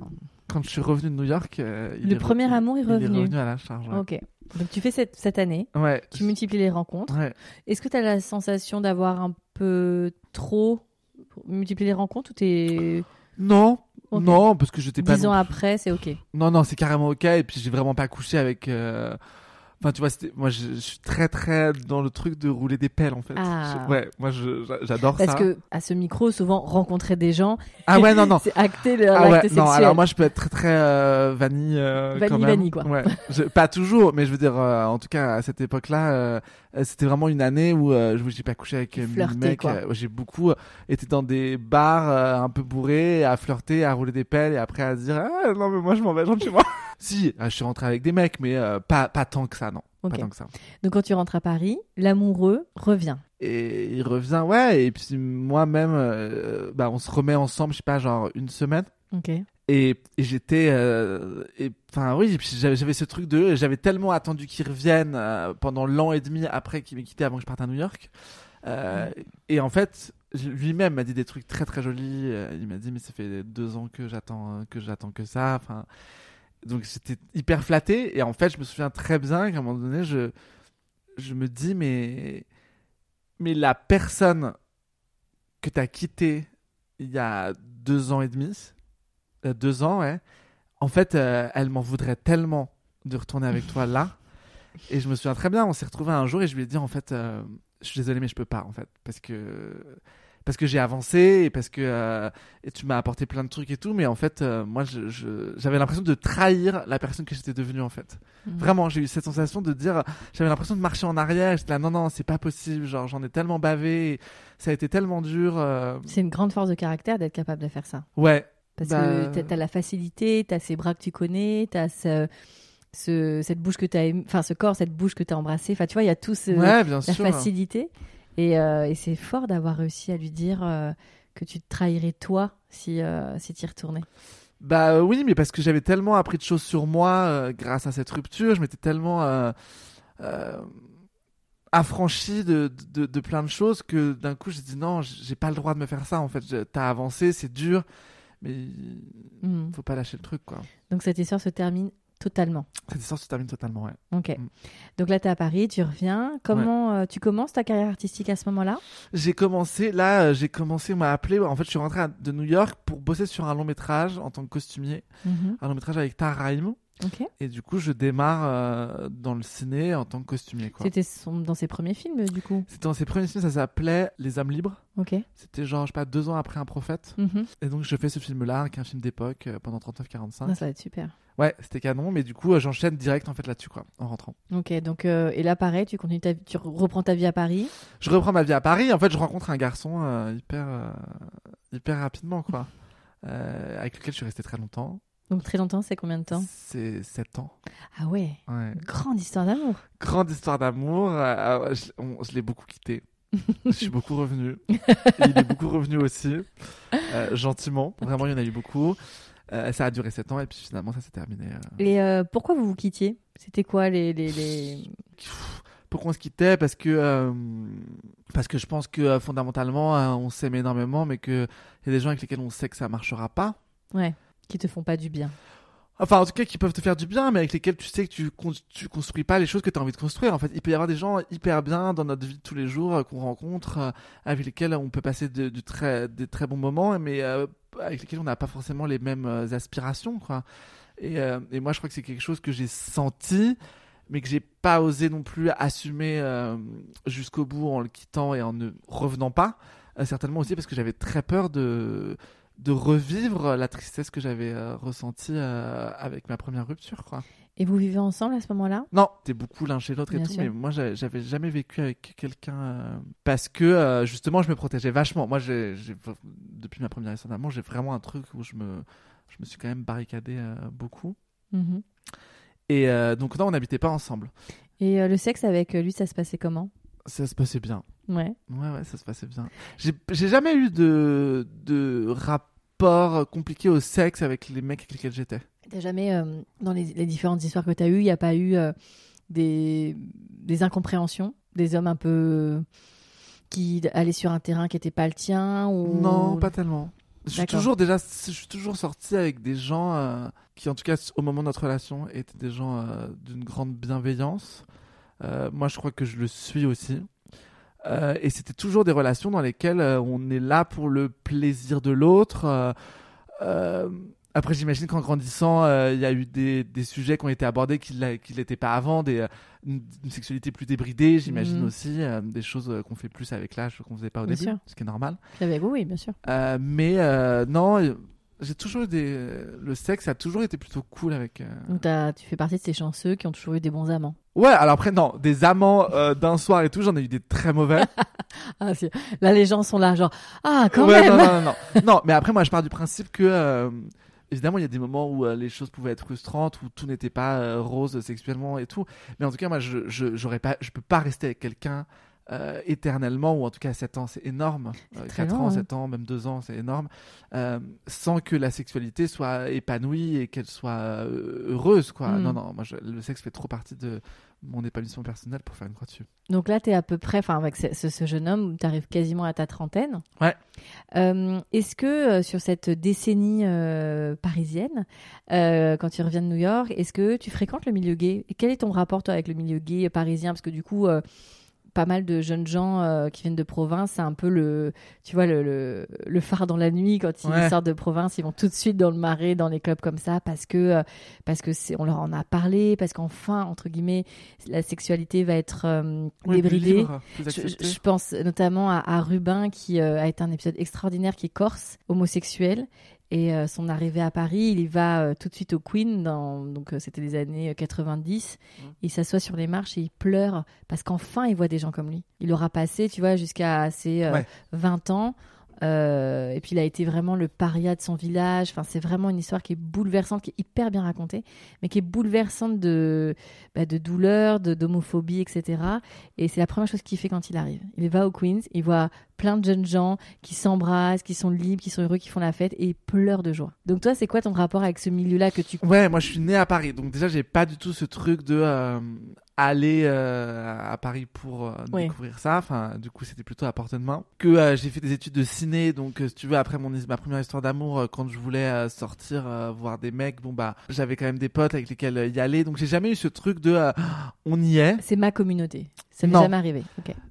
C: quand je suis revenu de New York, euh, il
B: Le
C: est
B: premier
C: re-
B: amour est
C: Il est
B: revenu.
C: revenu à la charge. Ouais.
B: ok. Donc, tu fais cette, cette année,
C: Ouais.
B: tu multiplies les rencontres.
C: Ouais.
B: Est-ce que tu as la sensation d'avoir un peu trop multiplié les rencontres ou t'es
C: Non, non, parce que j'étais pas.
B: dix ans
C: non,
B: après, c'est ok.
C: non, non, c'est carrément ok. Et puis j'ai vraiment pas couché avec. euh, Enfin, tu vois, moi, je, je suis très, très dans le truc de rouler des pelles, en fait.
B: Ah.
C: Je- ouais, moi, j'adore ça.
B: Parce que à ce micro, souvent rencontrer des gens,
C: Ah ouais, non, non.
B: c'est acter le-
C: Ah ouais, non, alors moi je peux être très très euh, vanille euh,
B: Vanille,
C: quand même.
B: vanille, quoi.
C: Ouais. Je- pas toujours, mais je veux dire, euh, en tout cas à cette époque-là, euh, euh, c'était vraiment une année où euh, je j'ai pas couché avec mille mecs. j'ai beaucoup été dans des bars euh, un peu bourrés, à flirter, à rouler des pelles et après à se dire ah non mais moi je m'en vais, rentre chez moi. Si, euh, je suis rentré avec des mecs, mais euh, pas pas tant que ça, non,
B: Ok.
C: pas tant que ça.
B: Donc quand tu rentres à Paris, l'amoureux revient.
C: Et il revient, ouais, et puis moi-même, euh, bah on se remet ensemble, je sais pas, genre une semaine.
B: Ok.
C: Et, et j'étais, euh, enfin oui, j'avais ce truc de, j'avais tellement attendu qu'il revienne euh, pendant l'an et demi après qu'il m'ait quitté avant que je parte à New York. Et en fait, lui-même m'a dit des trucs très très jolis. Il m'a dit mais ça fait deux ans que j'attends que j'attends que ça. Enfin, donc j'étais hyper flatté. Et en fait, je me souviens très bien qu'à un moment donné, je je me dis mais mais la personne que t'as quittée il y a deux ans et demi, euh, deux ans. En fait, euh, elle m'en voudrait tellement de retourner avec toi là. Et je me souviens très bien, on s'est retrouvés un jour et je lui ai dit en fait, euh, je suis désolé mais je peux pas en fait parce que parce que j'ai avancé et parce que euh, et tu m'as apporté plein de trucs et tout, mais en fait euh, moi je- je- j'avais l'impression de trahir la personne que j'étais devenue en fait.
B: Mhm.
C: Vraiment, j'ai eu cette sensation de dire, j'avais l'impression de marcher en arrière. J'étais là, non non, c'est pas possible. Genre j'en ai tellement bavé, ça a été tellement dur. euh,
B: C'est une grande force de caractère d'être capable de faire ça.
C: Ouais,
B: Parce
C: Bah,
B: que t'as- la facilité, t'as ces bras que tu connais, t'as ce, ce- cette bouche que t'as, aimé- enfin ce corps, cette bouche que t'as embrassée. Enfin, tu vois, il y a tout ce,
C: ouais, bien
B: la
C: sûr.
B: facilité. Et, euh, et c'est fort d'avoir réussi à lui dire euh, que tu te trahirais toi si, euh, si tu y retournais.
C: Bah euh, oui, mais parce que j'avais tellement appris de choses sur moi grâce à cette rupture, je m'étais tellement affranchi de, de, de plein de choses que d'un coup j'ai dit non, j'ai pas le droit de me faire ça en fait. T'as avancé, c'est dur, mais
B: Mhm.
C: faut pas lâcher le truc quoi.
B: Donc cette histoire se termine totalement.
C: Cette histoire se termine totalement, ouais.
B: Ok.
C: Mm.
B: Donc là, tu es à Paris, tu reviens. Comment euh, tu commences ta carrière artistique à ce moment-là?
C: J'ai commencé, là, euh, j'ai commencé, on m'a appelé. En fait, je suis rentré à- de New York pour bosser sur un long métrage en tant que costumier.
B: Mhm.
C: Un long métrage avec Tar Rahim. Et du coup, je démarre euh, dans le ciné en tant que costumier.
B: C'était dans ses premiers films, du coup.
C: C'était dans ses premiers films, ça s'appelait Les âmes libres.
B: Ok.
C: C'était genre, je sais pas, deux ans après Un prophète.
B: Mhm.
C: Et donc, je fais ce film-là, qui est un film d'époque, euh, pendant 39-45.
B: Ah, ça va être super.
C: Ouais, c'était canon, mais du coup, euh, j'enchaîne direct en fait là-dessus, quoi, en rentrant.
B: Ok, donc euh, et là pareil, tu continues ta vie- tu reprends ta vie à Paris.
C: Je reprends ma vie à Paris. En fait, je rencontre un garçon hyper, hyper rapidement, quoi. Avec lequel je suis resté très longtemps.
B: Donc très longtemps, c'est combien de temps
C: C'est 7 ans.
B: Ah ouais,
C: Ouais.
B: grande histoire d'amour.
C: Grande histoire d'amour. euh, euh, je l'ai beaucoup quitté. je suis beaucoup revenu. Il est beaucoup revenu aussi. euh, gentiment. Vraiment, il y en a eu beaucoup. Euh, ça a duré 7 ans et puis finalement, ça s'est terminé.
B: Et pourquoi vous vous quittiez? C'était quoi les, les, les...
C: Pourquoi on se quittait? Parce que, euh, parce que je pense que euh, fondamentalement, euh, on s'aime énormément, mais qu'il y a des gens avec lesquels on sait que ça marchera pas.
B: Ouais, qui te font pas du bien.
C: Enfin, en tout cas, qui peuvent te faire du bien, mais avec lesquels tu sais que tu, con- tu construis pas les choses que tu as envie de construire. En fait, il peut y avoir des gens hyper bien dans notre vie de tous les jours euh, qu'on rencontre, euh, avec lesquels on peut passer de, très, des très bons moments, mais euh, avec lesquels on n'a pas forcément les mêmes aspirations, quoi. Et, moi, je crois que c'est quelque chose que j'ai senti, mais que j'ai pas osé non plus assumer jusqu'au bout en le quittant et en ne revenant pas. Certainement aussi parce que j'avais très peur de de revivre la tristesse que j'avais euh, ressentie euh, avec ma première rupture, quoi.
B: Et vous vivez ensemble à ce moment-là?
C: Non, t'es beaucoup l'un chez l'autre et
B: Bien
C: tout,
B: sûr.
C: mais moi j'a- j'avais jamais vécu avec quelqu'un euh, parce que euh, justement je me protégeais vachement. Moi, j'ai j'ai- depuis ma première histoire d'amour, j'ai vraiment un truc où je me, je me suis quand même barricadé euh, beaucoup.
B: Mhm.
C: Et euh, donc non, on n'habitait pas ensemble.
B: Et euh, le sexe avec lui, ça se passait comment?
C: Ça se passait bien.
B: Ouais.
C: Ouais, ouais, ça se passait bien. J'ai j'ai jamais eu de, de rapport compliqué au sexe avec les mecs avec lesquels j'étais.
B: T'as jamais, euh, dans les, les différentes histoires que t'as eues, il n'y a pas eu euh, des, des incompréhensions? Des hommes un peu qui allaient sur un terrain qui n'était pas le tien ou...
C: Non, pas tellement. Je suis toujours déjà, je suis toujours sorti avec des gens euh, qui, en tout cas, au moment de notre relation, étaient des gens euh, d'une grande bienveillance. Euh, moi, je crois que je le suis aussi. Euh, et c'était toujours des relations dans lesquelles euh, on est là pour le plaisir de l'autre. euh, Après, j'imagine qu'en grandissant, euh, il y a eu des, des sujets qui ont été abordés qui ne l'étaient pas avant, des, une, une sexualité plus débridée, j'imagine
B: Mhm.
C: aussi, euh, des choses qu'on fait plus avec l'âge qu'on faisait pas au
B: Bien
C: début,
B: sûr.
C: ce qui est normal.
B: Avec vous, oui, bien sûr.
C: Euh, mais non, j'ai toujours eu des. Le sexe a toujours été plutôt cool avec. euh,
B: Donc t'as- tu fais partie de ces chanceux qui ont toujours eu des bons amants.
C: Ouais, alors après, non, des amants euh, d'un soir et tout, j'en ai eu des très mauvais.
B: Ah, si. Là, les gens sont là, genre, ah, quand
C: Ouais,
B: même
C: non, non, non, non. Non, mais après, moi, je pars du principe que. euh, Évidemment, il y a des moments où euh, les choses pouvaient être frustrantes, où tout n'était pas euh, rose sexuellement et tout. Mais en tout cas, moi, je je j'aurais pas, je peux pas rester avec quelqu'un euh, éternellement, ou en tout cas 7 ans, c'est énorme. Euh,
B: très
C: 4
B: long,
C: ans,
B: hein.
C: 7 ans, même 2 ans, c'est énorme. Euh, sans que la sexualité soit épanouie et qu'elle soit euh, heureuse, quoi.
B: Mm.
C: Non, non, moi, je- le sexe fait trop partie de mon épanouissement personnel pour faire une croix dessus.
B: Donc là, tu es à peu près, enfin, avec ce, jeune homme, tu arrives quasiment à ta trentaine.
C: Ouais.
B: Euh, Est-ce que euh, sur cette décennie euh, parisienne, euh, quand tu reviens de New York, est-ce que tu fréquentes le milieu gay? Quel est ton rapport, toi, avec le milieu gay parisien? Parce que du coup, euh, pas mal de jeunes gens euh, qui viennent de province, c'est un peu le, tu vois, le, le, le phare dans la nuit quand ils
C: Ouais.
B: sortent de province, ils vont tout de suite dans le marais, dans les clubs comme ça, parce que euh, parce que c'est, on leur en a parlé, parce qu'enfin, entre guillemets, la sexualité va être euh, débridée.
C: libre,
B: Je, pense notamment à, à Rubin qui a été un épisode extraordinaire qui est corse, homosexuel. Et euh, son arrivée à Paris, il y va euh, tout de suite au Queen, dans, donc euh, c'était les années euh, 90.
C: Mm.
B: Il s'assoit sur les marches et il pleure parce qu'enfin il voit des gens comme lui. Il aura passé, tu vois, jusqu'à ses euh,
C: Ouais.
B: 20 ans. et puis il a été vraiment le paria de son village. Enfin, c'est vraiment une histoire qui est bouleversante, qui est hyper bien racontée, mais qui est bouleversante de, bah, de douleur, de d'homophobie, etc. Et c'est la première chose qu'il fait quand il arrive. Il va au Queens, il voit plein de jeunes gens qui s'embrassent, qui sont libres, qui sont heureux, qui font la fête et il pleure de joie. Donc toi, c'est quoi ton rapport avec ce milieu-là que tu
C: Ouais, moi je suis né à Paris, donc déjà j'ai pas du tout ce truc de euh, aller euh, à Paris pour euh, découvrir ça. Enfin, du coup c'était plutôt à portée de main. Que j'ai fait des études de ciné, donc si tu veux après mon ma première histoire d'amour, quand je voulais sortir voir des mecs, bon bah j'avais quand même des potes avec lesquels y aller, donc j'ai jamais eu ce truc de on y est.
B: C'est ma communauté. Ça m'est jamais arrivé.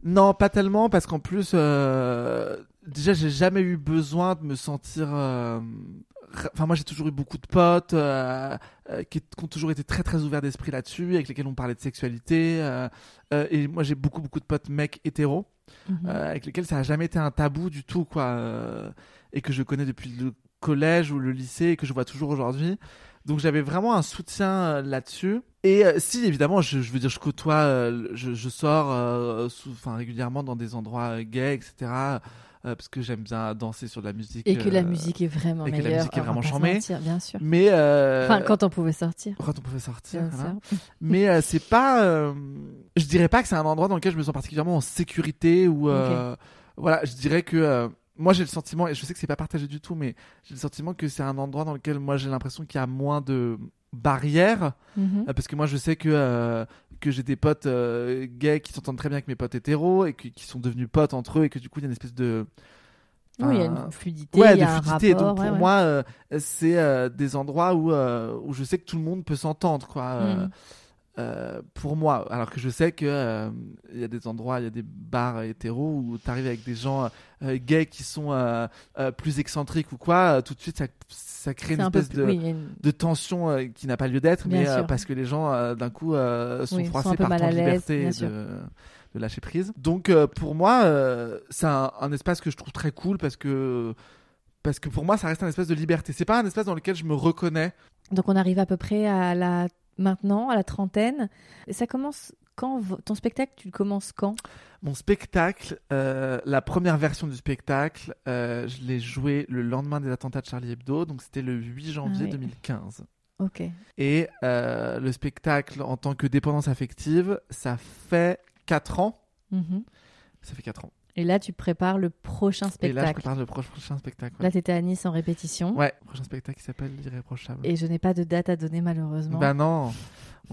C: Non, pas tellement, parce qu'en plus, euh, déjà, j'ai jamais eu besoin de me sentir. euh, Enfin, moi, j'ai toujours eu beaucoup de potes euh, qui, qui ont toujours été très, très ouverts d'esprit là-dessus, avec lesquels on parlait de sexualité. et moi, j'ai beaucoup, beaucoup de potes mecs hétéros,
B: Mhm.
C: avec lesquels ça a jamais été un tabou du tout, quoi. et que je connais depuis le collège ou le lycée et que je vois toujours aujourd'hui. Donc j'avais vraiment un soutien euh, là-dessus. Et euh, si évidemment, je, je veux dire, je côtoie, euh, je, je sors, euh, sous- régulièrement dans des endroits gays, etc. euh, parce que j'aime bien danser sur de la musique.
B: Et que la musique est vraiment
C: et que la
B: meilleure.
C: musique est vraiment charmée.
B: bien sûr.
C: Mais euh,
B: Enfin, quand on pouvait sortir.
C: quand on pouvait sortir.
B: Bien
C: voilà.
B: sûr.
C: Mais c'est pas, je dirais pas que c'est un endroit dans lequel je me sens particulièrement en sécurité ou voilà, je dirais que moi j'ai le sentiment et je sais que c'est pas partagé du tout, mais j'ai le sentiment que c'est un endroit dans lequel moi j'ai l'impression qu'il y a moins de barrières
B: Mhm.
C: euh, parce que moi je sais que euh, que j'ai des potes euh, gays qui s'entendent très bien avec mes potes hétéros et qui, qui sont devenus potes entre eux et que du coup il y a une espèce de
B: Oui, il y a une fluidité,
C: ouais
B: il y
C: de
B: un
C: fluidité
B: rapport.
C: donc pour
B: ouais, ouais.
C: moi euh, c'est euh, des endroits où euh, où je sais que tout le monde peut s'entendre quoi
B: Mhm.
C: Euh, pour moi alors que je sais que euh, il y a des endroits il y a des bars hétéros où tu arrives avec des gens euh, gays qui sont euh, euh, plus excentriques ou quoi euh, tout de suite ça, ça crée une
B: un
C: espèce
B: plus-
C: de
B: oui, une-
C: de tension euh, qui n'a pas lieu d'être, mais euh, parce que les gens euh, d'un coup euh, sont
B: Oui, sont
C: froissés
B: peu
C: par tant de liberté et de, de lâcher prise. Donc euh, pour moi, euh, c'est un, un espace que je trouve très cool parce que parce que pour moi, ça reste un espace de liberté. C'est pas un espace dans lequel je me reconnais.
B: Donc on arrive à peu près à la maintenant à la trentaine. Ça commence quand ton spectacle Tu le commences quand?
C: Mon spectacle, euh, la première version du spectacle, euh, je l'ai joué le lendemain des attentats de Charlie Hebdo, donc c'était le 8 janvier
B: Ah oui.
C: 2015.
B: Ok.
C: Et euh, le spectacle en tant que dépendance affective, ça fait 4 ans.
B: Mhm.
C: Ça fait 4 ans.
B: Et là, tu prépares le prochain
C: Et là, je
B: spectacle.
C: prépare le pro- prochain spectacle. ouais.
B: Là, tu étais à Nice en répétition.
C: Ouais, prochain spectacle qui s'appelle L'Irréprochable.
B: Et je n'ai pas de date à donner malheureusement.
C: Bah non,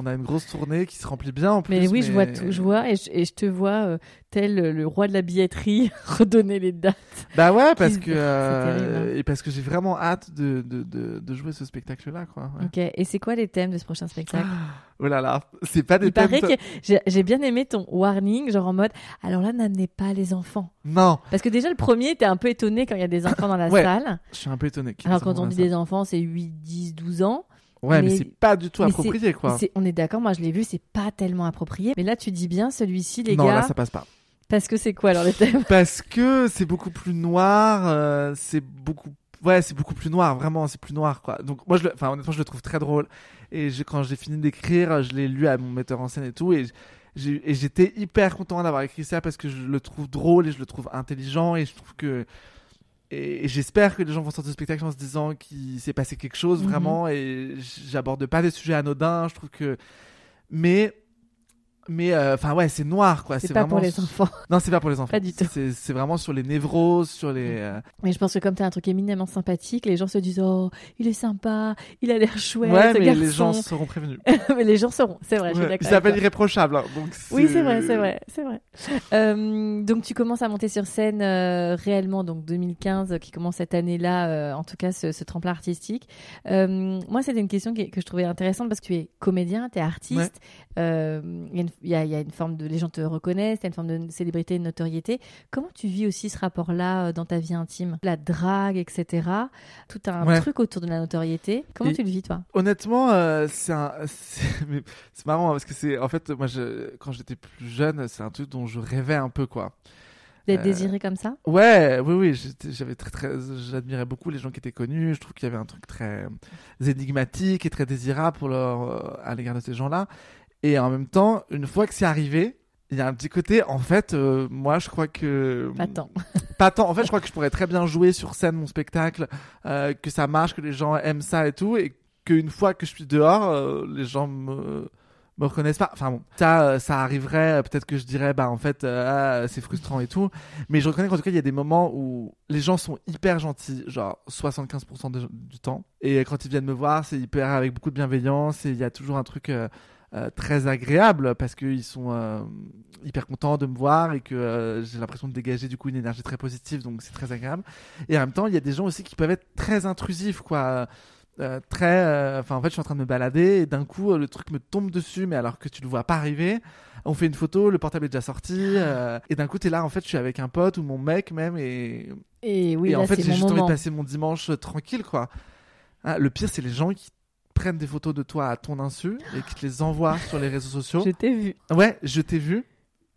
C: on a une grosse tournée qui se remplit bien en plus.
B: mais oui, je vois tout, je vois et je, et je te vois euh, tel euh, le roi de la billetterie redonner les dates.
C: Bah ouais, parce
B: Qui-
C: que euh,
B: terrible, hein.
C: et parce que j'ai vraiment hâte de, de, de, de jouer ce spectacle-là, quoi. ouais.
B: Ok. Et c'est quoi les thèmes de ce prochain spectacle?
C: Oh là là, c'est pas des
B: Il
C: thèmes.
B: paraît que j'ai j'ai bien aimé ton warning, genre en mode alors là, n'amenez pas les enfants.
C: Non,
B: Parce que déjà, le premier, t'es un peu étonné quand il y a des enfants dans la
C: Ouais.
B: salle.
C: je suis un peu étonné. qu'il y ait
B: Alors
C: des
B: quand
C: enfants
B: on
C: dans
B: dit
C: la
B: des enfants, c'est 8, 10, 12 ans.
C: Ouais, mais,
B: mais-
C: c'est pas du tout approprié, quoi.
B: On est d'accord, moi je l'ai vu, c'est pas tellement approprié. Mais là, tu dis bien celui-ci, les
C: non,
B: gars.
C: là, ça passe pas.
B: Parce que c'est quoi alors le thème
C: Parce que c'est beaucoup plus noir, euh, c'est beaucoup ouais, c'est beaucoup plus noir, vraiment, c'est plus noir quoi. Donc moi je le enfin honnêtement, je le trouve très drôle et quand j'ai fini d'écrire, je l'ai lu à mon metteur en scène et tout et j'ai- et j'étais hyper content d'avoir écrit ça parce que je le trouve drôle et je le trouve intelligent et je trouve que et, j'espère que les gens vont sortir du spectacle en se disant qu'il s'est passé quelque chose
B: Mhm.
C: vraiment et j'aborde pas des sujets anodins, je trouve que mais mais euh, enfin ouais, c'est noir quoi,
B: C'est pas pour les enfants.
C: non, c'est pas pour les enfants.
B: Pas du tout.
C: C'est vraiment sur les névroses, sur les. euh,
B: Mais je pense que comme t'as un truc éminemment sympathique, les gens se disent oh, il est sympa, il a l'air chouette,
C: ouais,
B: ce
C: mais
B: garçon.
C: les gens seront prévenus.
B: mais les gens seront, c'est vrai, je suis
C: Ouais,
B: d'accord.
C: Il
B: avec
C: s'appelle
B: toi.
C: irréprochable. hein, donc
B: Oui, c'est vrai, c'est vrai, c'est vrai. Euh, donc tu commences à monter sur scène réellement, donc 2015, euh, qui commence cette année-là, euh, en tout cas ce, ce tremplin artistique. Moi, c'était une question qui- que je trouvais intéressante parce que tu es comédien, tu es artiste. Il y, a une- y a- il y a une forme de, les gens te reconnaissent, t'as une forme de célébrité, de notoriété. Comment tu vis aussi ce rapport-là euh, dans ta vie intime, la drague, etc. Tout un
C: Ouais.
B: truc autour de la notoriété. Comment
C: Et-
B: tu le vis toi?
C: Honnêtement, euh, c'est un, marrant hein, parce que c'est, en fait, moi, je, quand j'étais plus jeune, c'est un truc dont je rêvais un peu, quoi.
B: D'être
C: Euh,
B: désiré comme ça?
C: Ouais, oui, oui, j'étais- j'avais très, très, j'admirais beaucoup les gens qui étaient connus. Je trouve qu'il y avait un truc très énigmatique et très désirable pour leur, euh, à l'égard de ces gens-là. Et en même temps, une fois que c'est arrivé, il y a un petit côté, en fait, euh, moi, je crois que
B: Attends.
C: pas tant. En fait, je crois que je pourrais très bien jouer sur scène mon spectacle, euh, que ça marche, que les gens aiment ça et tout, et qu'une fois que je suis dehors, euh, les gens me me reconnaissent pas. Enfin bon, ça, ça arriverait. Peut-être que je dirais, bah en fait, euh, ah, c'est frustrant et tout. Mais je reconnais qu'en tout cas, il y a des moments où les gens sont hyper gentils, genre 75% de- du temps. Et quand ils viennent me voir, c'est hyper avec beaucoup de bienveillance et il y a toujours un truc. euh, euh, très agréable parce qu'ils sont euh, hyper contents de me voir et que euh, j'ai l'impression de dégager du coup une énergie très positive donc c'est très agréable. Et en même temps il y a des gens aussi qui peuvent être très intrusifs quoi très enfin en fait je suis en train de me balader et d'un coup le truc me tombe dessus mais alors que tu le vois pas arriver. On fait une photo le portable est déjà sorti et d'un coup t'es là en fait je suis avec un pote ou mon mec même et,
B: Et oui,
C: et
B: là,
C: en fait j'ai juste envie de
B: moment.
C: passer mon dimanche tranquille quoi. Ah, le pire c'est les gens qui prennent des photos de toi à ton insu et qui te les envoient sur les réseaux sociaux
B: Je t'ai vu.
C: ouais je t'ai vu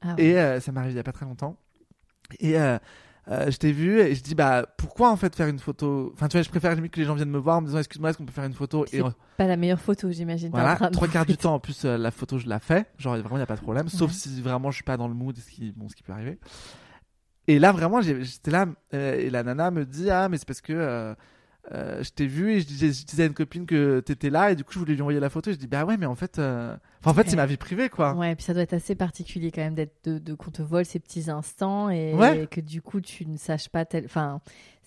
B: Ah ouais.
C: et euh, ça m'est arrivé il y a pas très longtemps. Et euh, euh, je t'ai vu et je dis bah pourquoi en fait faire une photo? Enfin tu vois je préfère limite que les gens viennent me voir en me disant excuse-moi est-ce qu'on peut faire une photo?
B: C'est
C: Et
B: Pas la meilleure photo, j'imagine.
C: voilà trois quarts du temps en plus euh, la photo je la fais genre vraiment il y a pas de problème sauf si vraiment je suis pas dans le mood ce qui bon ce qui peut arriver. Et là vraiment j'étais là et la nana me dit ah mais c'est parce que euh, je t'ai vu et je disais, je disais à une copine que t'étais là et du coup je voulais lui envoyer la photo et je dis bah ouais mais en fait euh, enfin, en fait c'est ma vie privée quoi.
B: Ouais, puis ça doit être assez particulier quand même d'être de, de qu'on te vole ces petits instants et,
C: Ouais.
B: et que du coup tu ne saches pas tel. Enfin,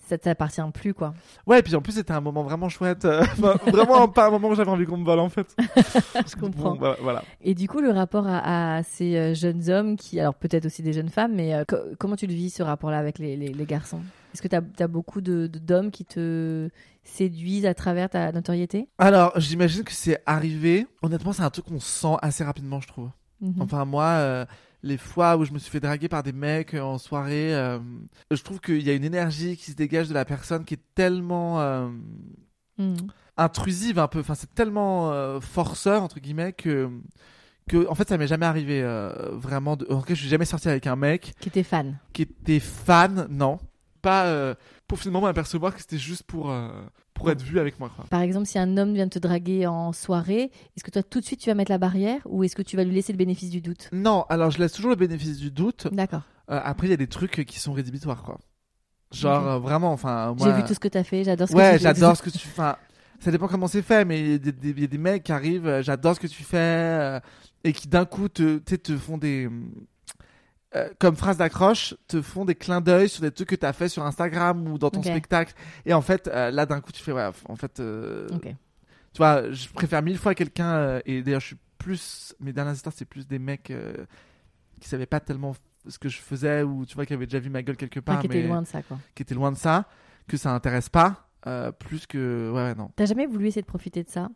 B: ça t'appartient plus quoi.
C: Ouais, et puis en plus, c'était un moment vraiment chouette. euh, enfin, vraiment pas un moment où j'avais envie qu'on me vole en fait.
B: Je comprends.
C: Bon, bah, voilà.
B: Et du coup, le rapport à, à ces jeunes hommes qui, alors peut-être aussi des jeunes femmes, mais euh, co- comment tu le vis ce rapport-là avec les, les- les garçons? Est-ce que tu as, beaucoup de- de- d'hommes qui te séduisent à travers ta notoriété?
C: Alors, j'imagine que c'est arrivé. Honnêtement, c'est un truc qu'on sent assez rapidement, je trouve.
B: Mhm.
C: Enfin, moi, euh, les fois où je me suis fait draguer par des mecs euh, en soirée, euh, je trouve qu'il y a une énergie qui se dégage de la personne qui est tellement euh,
B: Mhm.
C: intrusive un peu. Enfin, c'est tellement forceur entre guillemets que que en fait ça m'est jamais arrivé euh, vraiment. De... En tout cas, je suis jamais sorti avec un mec
B: Qui était fan
C: qui était fan, non. Pas euh, pour finalement m'apercevoir que c'était juste pour, euh, pour être vu avec moi. Quoi.
B: Par exemple, si un homme vient te draguer en soirée, est-ce que toi tout de suite tu vas mettre la barrière ou est-ce que tu vas lui laisser le bénéfice du doute?
C: Non, alors je laisse toujours le bénéfice du doute.
B: D'accord.
C: Euh, après, il y a des trucs qui sont rédhibitoires, quoi. Genre, vraiment, enfin. moi-
B: J'ai vu tout ce que tu as fait, j'adore ce que
C: Ouais,
B: tu fais.
C: j'adore ce que tu fais. Ça dépend comment c'est fait, mais il y, a des- mecs qui arrivent, j'adore ce que tu fais, et qui d'un coup te, te font des. Euh, comme phrase d'accroche, te font des clins d'œil sur des trucs que tu as fait sur Instagram ou dans ton spectacle. Et en fait, euh, là, d'un coup, tu fais, ouais, en fait. euh. Tu vois, je préfère mille fois quelqu'un, et d'ailleurs, je suis plus. Mes dernières histoires, c'est plus des mecs qui savaient pas tellement ce que je faisais, ou tu vois, qui avaient déjà vu ma gueule quelque part,
B: qui
C: mais
B: loin de ça quoi.
C: qui étaient loin de ça, que ça intéresse pas, plus que. Ouais, ouais, non.
B: T'as jamais voulu essayer de profiter de ça?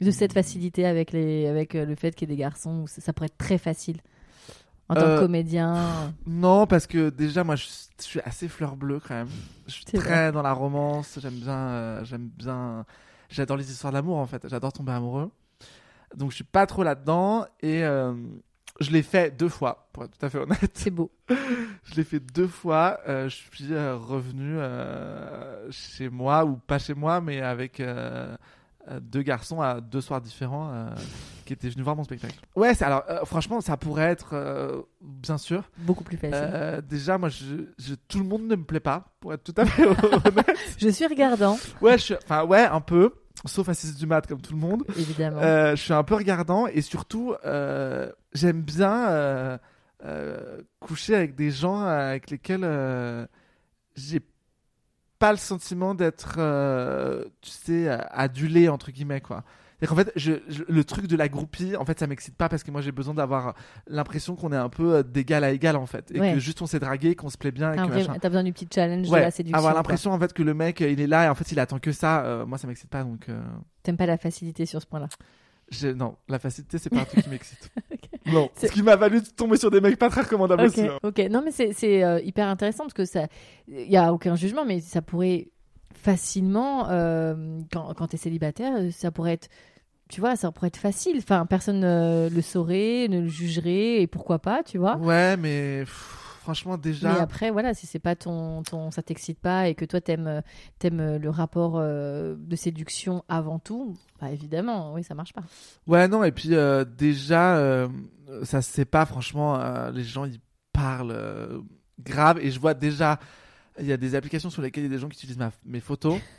B: De cette facilité avec, les, avec le fait qu'il y ait des garçons ça pourrait être très facile? En tant
C: Euh,
B: que comédien
C: Non, parce que déjà, moi, je, je suis assez fleur bleue quand même. Je suis très dans la romance. J'aime bien, euh, j'aime bien. J'adore les histoires d'amour en fait. J'adore tomber amoureux. Donc, je suis pas trop là-dedans et euh, je l'ai fait deux fois, pour être tout à fait honnête.
B: c'est beau
C: Je l'ai fait deux fois. Euh, je suis euh, revenu euh, chez moi ou pas chez moi, mais avec euh, euh, deux garçons à deux soirs différents euh, qui étaient venus voir mon spectacle. Ouais, c'est- alors euh, franchement, ça pourrait être euh, bien sûr.
B: beaucoup plus facile
C: Euh, déjà, moi, je, je- tout le monde ne me plaît pas, pour être tout à fait honnête.
B: je suis regardant
C: Ouais, je suis- enfin ouais, un peu, sauf à 6 du mat comme tout le monde.
B: évidemment
C: Euh, je suis un peu regardant et surtout, euh, j'aime bien euh, euh, coucher avec des gens avec lesquels euh, j'ai pas le sentiment d'être, euh, tu sais, adulé entre guillemets quoi. En fait, je, je- le truc de la groupie, en fait, ça m'excite pas parce que moi j'ai besoin d'avoir l'impression qu'on est un peu euh, d'égal à égal en fait, et
B: Ouais.
C: que juste on s'est dragué, qu'on se plaît bien, et
B: T'as besoin du petit challenge de
C: Ouais,
B: la séduction
C: avoir l'impression en fait que le mec euh, il est là et en fait il attend que ça. euh, moi ça m'excite pas donc. euh,
B: t'aimes pas la facilité sur ce point là
C: je- Non, la facilité c'est pas un truc qui m'excite.
B: Ok.
C: Non,
B: C'est-
C: ce qui m'a valu de tomber sur des mecs pas très recommandables
B: Ok,
C: aussi. hein.
B: ok. Non, mais c'est c'est, euh, hyper intéressant parce que ça, il y a aucun jugement, mais ça pourrait facilement, euh, quand, quand t'es célibataire, euh, ça pourrait être, tu vois, ça pourrait être facile. Enfin, personne ne le saurait, ne le jugerait, et pourquoi pas, tu vois.
C: Ouais, mais pff, franchement déjà.
B: Mais après, voilà, si c'est pas ton, ton ça t'excite pas et que toi t'aimes, euh, t'aimes euh, le rapport euh, de séduction avant tout, bah évidemment, oui, ça marche pas.
C: Ouais, non, et puis euh, déjà, euh, ça se sait pas, franchement, euh, les gens ils parlent euh, grave, et je vois déjà, il y a des applications sur lesquelles il y a des gens qui utilisent ma- mes photos.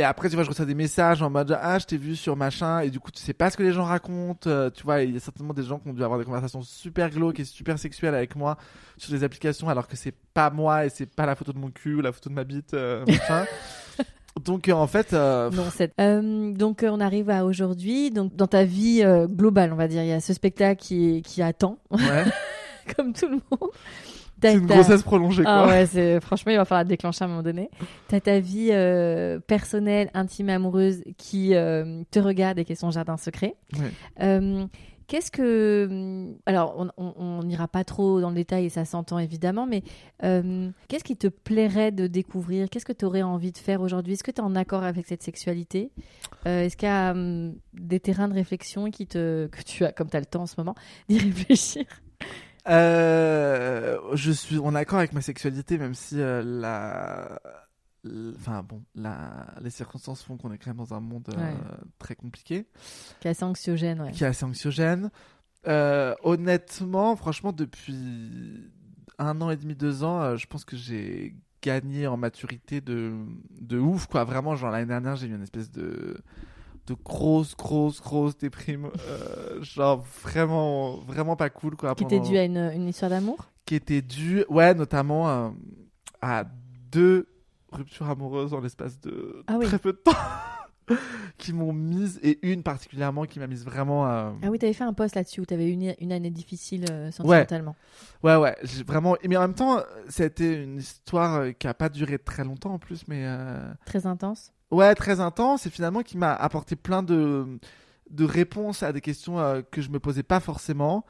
C: Et après, tu vois, je reçois des messages en mode Ah, je t'ai vu sur machin, et du coup, tu sais pas ce que les gens racontent. euh, tu vois, il y a certainement des gens qui ont dû avoir des conversations super glauques et super sexuelles avec moi sur des applications, alors que c'est pas moi et c'est pas la photo de mon cul ou la photo de ma bite, euh, machin. Donc, euh, en fait, euh,
B: Non, Euh, donc on arrive à aujourd'hui. Donc dans ta vie globale, on va dire, il y a ce spectacle qui, qui attend,
C: ouais,
B: comme tout le monde.
C: C'est une grossesse prolongée,
B: Ah ouais, c'est franchement, il va falloir déclencher à un moment donné. T'as ta vie euh, personnelle, intime, amoureuse qui euh, te regarde et qui est son jardin secret.
C: Ouais.
B: Euh, Qu'est-ce que hum, alors on- n'ira pas trop dans le détail et ça s'entend évidemment, mais euh, qu'est-ce qui te plairait de découvrir? Qu'est-ce que tu aurais envie de faire aujourd'hui? Est-ce que tu es en accord avec cette sexualité? Euh, Est-ce qu'il y a hum, des terrains de réflexion qui te que tu as comme tu as le temps en ce moment d'y réfléchir?
C: Euh, je suis en accord avec ma sexualité, même si euh, la, enfin bon, la, les circonstances font qu'on est quand même dans un monde euh,
B: Ouais.
C: très compliqué,
B: Qui est assez anxiogène, ouais.
C: qui est assez anxiogène. Honnêtement, franchement, depuis un an et demi, deux ans, je pense que j'ai gagné en maturité de, de ouf, quoi. Vraiment, genre l'année dernière, j'ai eu une espèce de de grosse, grosse, grosse déprime, euh, genre vraiment, vraiment pas cool, quoi.
B: Qui était dû à une, une histoire d'amour
C: qui était dû, ouais, notamment euh, à deux ruptures amoureuses en l'espace de
B: Ah oui.
C: très peu de temps, qui m'ont mise, et une particulièrement qui m'a mise vraiment. euh,
B: Ah oui, t'avais fait un post là-dessus où t'avais une, une année difficile euh, sentimentalement.
C: Ouais, ouais, j'ai vraiment. Mais en même temps, été une histoire qui a pas duré très longtemps en plus, mais. euh,
B: Très intense.
C: Ouais, très intense, et finalement qui m'a apporté plein de, de réponses à des questions euh, que je me posais pas forcément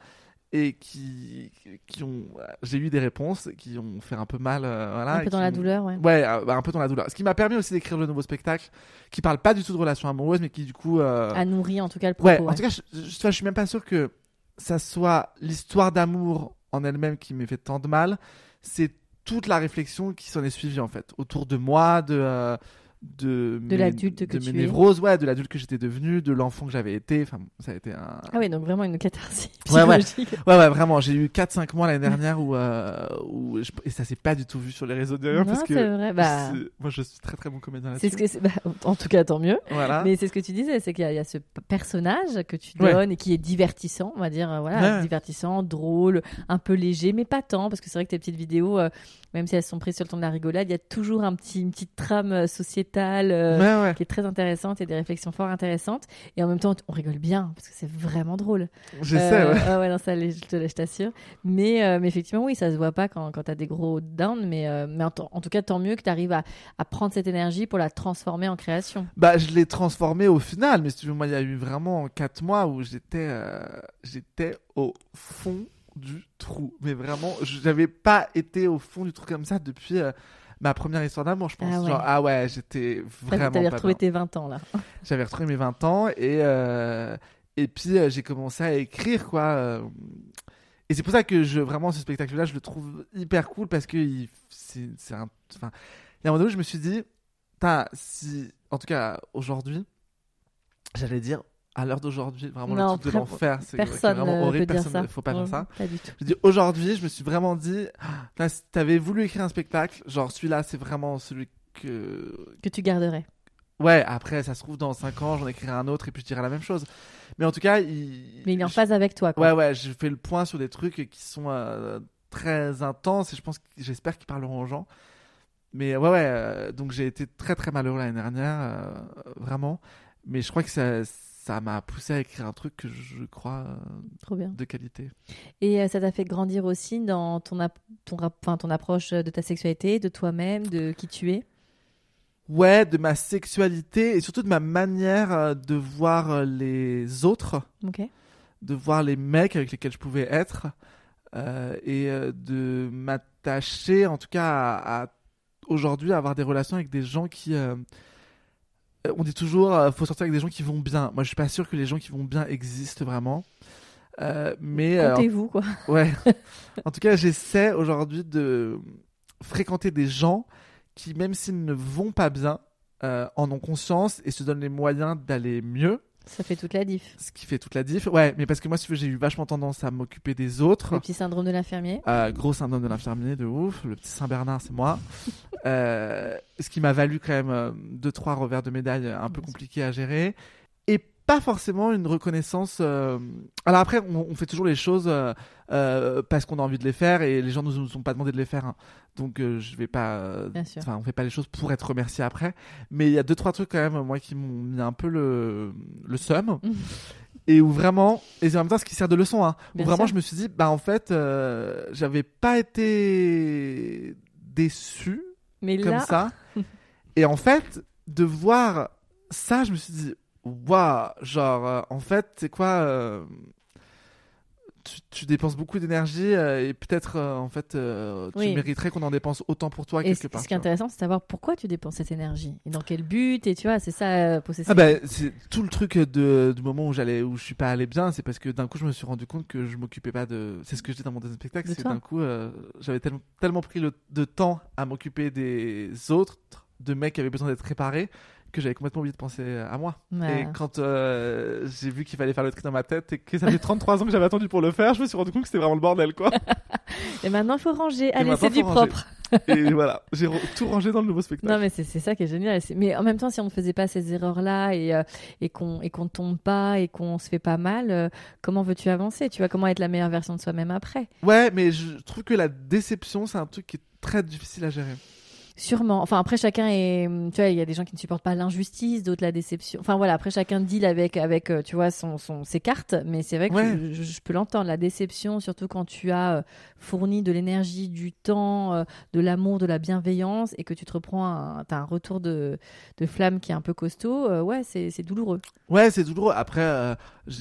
C: et qui, qui ont. J'ai eu des réponses qui ont fait un peu mal. euh, voilà,
B: un peu dans la douleur, ouais.
C: Ouais, euh, bah, un peu dans la douleur. Ce qui m'a permis aussi d'écrire le nouveau spectacle, qui parle pas du tout de relations amoureuses, mais qui du coup. euh,
B: A nourri en tout cas le
C: ouais,
B: propos.
C: en tout cas, je, je, je suis même pas sûr que ça soit l'histoire d'amour en elle-même qui m'ait fait tant de mal. C'est toute la réflexion qui s'en est suivie en fait, autour de moi, de. De, mes-
B: l'adulte que
C: de
B: tu
C: mes
B: es.
C: névroses, ouais, de l'adulte que j'étais devenu, de l'enfant que j'avais été. Enfin, ça a été un.
B: Ah oui, donc vraiment une catharsis
C: Ouais, ouais. Ouais, ouais, vraiment. J'ai eu 4-5 mois l'année dernière où, euh, où je- et ça s'est pas du tout vu sur les réseaux d'ailleurs
B: Non,
C: parce que
B: c'est vrai. Bah,
C: moi je suis très très bon comédien
B: c'est ce que bah, en tout cas, tant mieux.
C: Voilà.
B: Mais c'est ce que tu disais, c'est qu'il y, a- il y a ce personnage que tu
C: Ouais.
B: donnes et qui est divertissant, on va dire, euh, voilà,
C: Ouais.
B: divertissant, drôle, un peu léger, mais pas tant, parce que c'est vrai que tes petites vidéos, euh, même si elles sont prises sur le ton de la rigolade, il y a toujours un petit, une petite trame euh, sociétale euh,
C: Ouais, ouais.
B: qui est très intéressante et des réflexions fort intéressantes. Et en même temps, on rigole bien parce que c'est vraiment drôle.
C: J'essaie,
B: Euh,
C: ouais.
B: ouais, non, ça, je te- je t'assure. Mais, mais effectivement, oui, ça se voit pas quand, quand tu as des gros downs. Mais, mais en, tout cas, tant mieux que tu arrives à, à prendre cette énergie pour la transformer en création.
C: Bah, je l'ai transformé au final, mais si tu veux, moi, il y a eu vraiment 4 mois où j'étais j'étais au fond du trou. Mais vraiment, j'avais pas été au fond du trou comme ça depuis euh, ma première histoire d'amour, je pense.
B: Ah ouais.
C: Genre, ah ouais, j'étais vraiment
B: Tu
C: pas
B: retrouvé
C: bien.
B: tes 20 ans là.
C: J'avais retrouvé mes 20 ans et, euh, et puis euh, j'ai commencé à écrire, quoi. Et c'est pour ça que je, vraiment, ce spectacle-là, je le trouve hyper cool parce que il- c'est c'est un. Enfin, il y a un moment donné où je me suis dit, si. En tout cas, aujourd'hui, j'allais dire, à l'heure d'aujourd'hui, vraiment
B: Non,
C: le truc de l'enfer, c'est
B: Personne
C: vraiment
B: ne
C: horrible,
B: peut
C: personne
B: ça.
C: faut pas dire
B: Non,
C: ça.
B: Pas du tout.
C: Je dis aujourd'hui, je me suis vraiment dit, ah, si t'avais voulu écrire un spectacle, genre celui-là, c'est vraiment celui que
B: Que tu garderais.
C: Ouais, après, ça se trouve, dans 5 ans, j'en écrirai un autre et puis je dirai la même chose. Mais en tout cas, il.
B: Mais il est en
C: je-
B: phase avec toi. Quoi.
C: Ouais, ouais, je fais le point sur des trucs qui sont euh, très intenses et je pense, j'espère qu'ils parleront aux gens. Mais ouais, ouais, euh, donc j'ai été très très malheureux l'année dernière, euh, vraiment. Mais je crois que ça ça m'a poussé à écrire un truc que je crois euh,
B: Trop bien.
C: de qualité.
B: Et euh, ça t'a fait grandir aussi dans ton, ap- ton, rap- enfin, ton approche de ta sexualité, de toi-même, de qui tu es?
C: Ouais, de ma sexualité et surtout de ma manière euh, de voir euh, les autres. De voir les mecs avec lesquels je pouvais être euh, et euh, de m'attacher en tout cas à, à- aujourd'hui à avoir des relations avec des gens qui euh, euh, on dit toujours euh, faut sortir avec des gens qui vont bien. Moi je suis pas sûr que les gens qui vont bien existent vraiment. Euh, mais euh,
B: Comptez-vous, quoi.
C: ouais. En tout cas j'essaie aujourd'hui de fréquenter des gens qui même s'ils ne vont pas bien euh, en ont conscience et se donnent les moyens d'aller mieux
B: Ça fait toute la diff.
C: ce qui fait toute la diff. Ouais, mais parce que moi, j'ai eu vachement tendance à m'occuper des autres.
B: Le petit syndrome de l'infirmier.
C: Euh, gros syndrome de l'infirmier, de ouf. Le petit Saint-Bernard, c'est moi. Euh, ce qui m'a valu quand même euh, deux, trois revers de médaille un peu compliqués à gérer. Pas forcément une reconnaissance. euh, Alors après, on, on fait toujours les choses euh, euh, parce qu'on a envie de les faire et les gens nous, nous ont pas demandé de les faire. hein. Donc euh, je vais pas.
B: Bien sûr.
C: Enfin, on fait pas les choses pour être remercié après. Mais il y a deux, trois trucs quand même, moi, qui m'ont mis un peu le, le seum.
B: Mhm.
C: Et où vraiment, et c'est en même temps ce qui sert de leçon, hein, où
B: Bien
C: vraiment
B: sûr.
C: je me suis dit, bah en fait, j'avais pas été déçu
B: Mais
C: comme
B: là,
C: ça. Et en fait, de voir ça, je me suis dit, waouh, genre, euh, en fait, c'est quoi euh, tu, tu dépenses beaucoup d'énergie euh, et peut-être, en fait, tu
B: Oui.
C: mériterais qu'on en dépense autant pour toi
B: et
C: quelque
B: ce
C: part.
B: ce qui est intéressant, c'est de savoir pourquoi tu dépenses cette énergie et dans quel but. Et tu vois, c'est ça, possesser.
C: Ah bah, c'est tout le truc de, du moment où j'allais où je suis pas allé bien, c'est parce que d'un coup je me suis rendu compte que je m'occupais pas de c'est ce que je dis dans mon deuxième spectacle,
B: De
C: c'est d'un coup j'avais tellement tellement pris le de temps à m'occuper des autres, de mecs qui avaient besoin d'être réparés que j'avais complètement oublié de penser à moi.
B: Ouais.
C: Et quand euh, j'ai vu qu'il fallait faire le tri dans ma tête et que ça fait 33 ans que j'avais attendu pour le faire, je me suis rendu compte que c'était vraiment le bordel quoi.
B: Et maintenant, il faut ranger. Allez, c'est du
C: ranger.
B: propre.
C: et voilà, j'ai tout rangé dans le nouveau spectacle.
B: Non, mais c'est ça qui est génial. Mais en même temps, si on ne faisait pas ces erreurs-là et, euh, et qu'on et qu'on ne tombe pas et qu'on se fait pas mal, euh, comment veux-tu avancer? Tu vois, comment être la meilleure version de soi-même après?
C: Ouais, mais je trouve que la déception c'est un truc qui est très difficile à gérer.
B: Sûrement. Enfin, après, chacun est. Tu vois, il y a des gens qui ne supportent pas l'injustice, d'autres la déception. Enfin, voilà, après, chacun deal avec, avec euh, tu vois, son, son, ses cartes. Mais c'est vrai que
C: Ouais.
B: je, peux l'entendre. La déception, surtout quand tu as euh, fourni de l'énergie, du temps, euh, de l'amour, de la bienveillance et que tu te reprends. Un, t'as un retour de, de flamme qui est un peu costaud. euh, ouais, c'est c'est douloureux.
C: Ouais, c'est douloureux. Après, euh,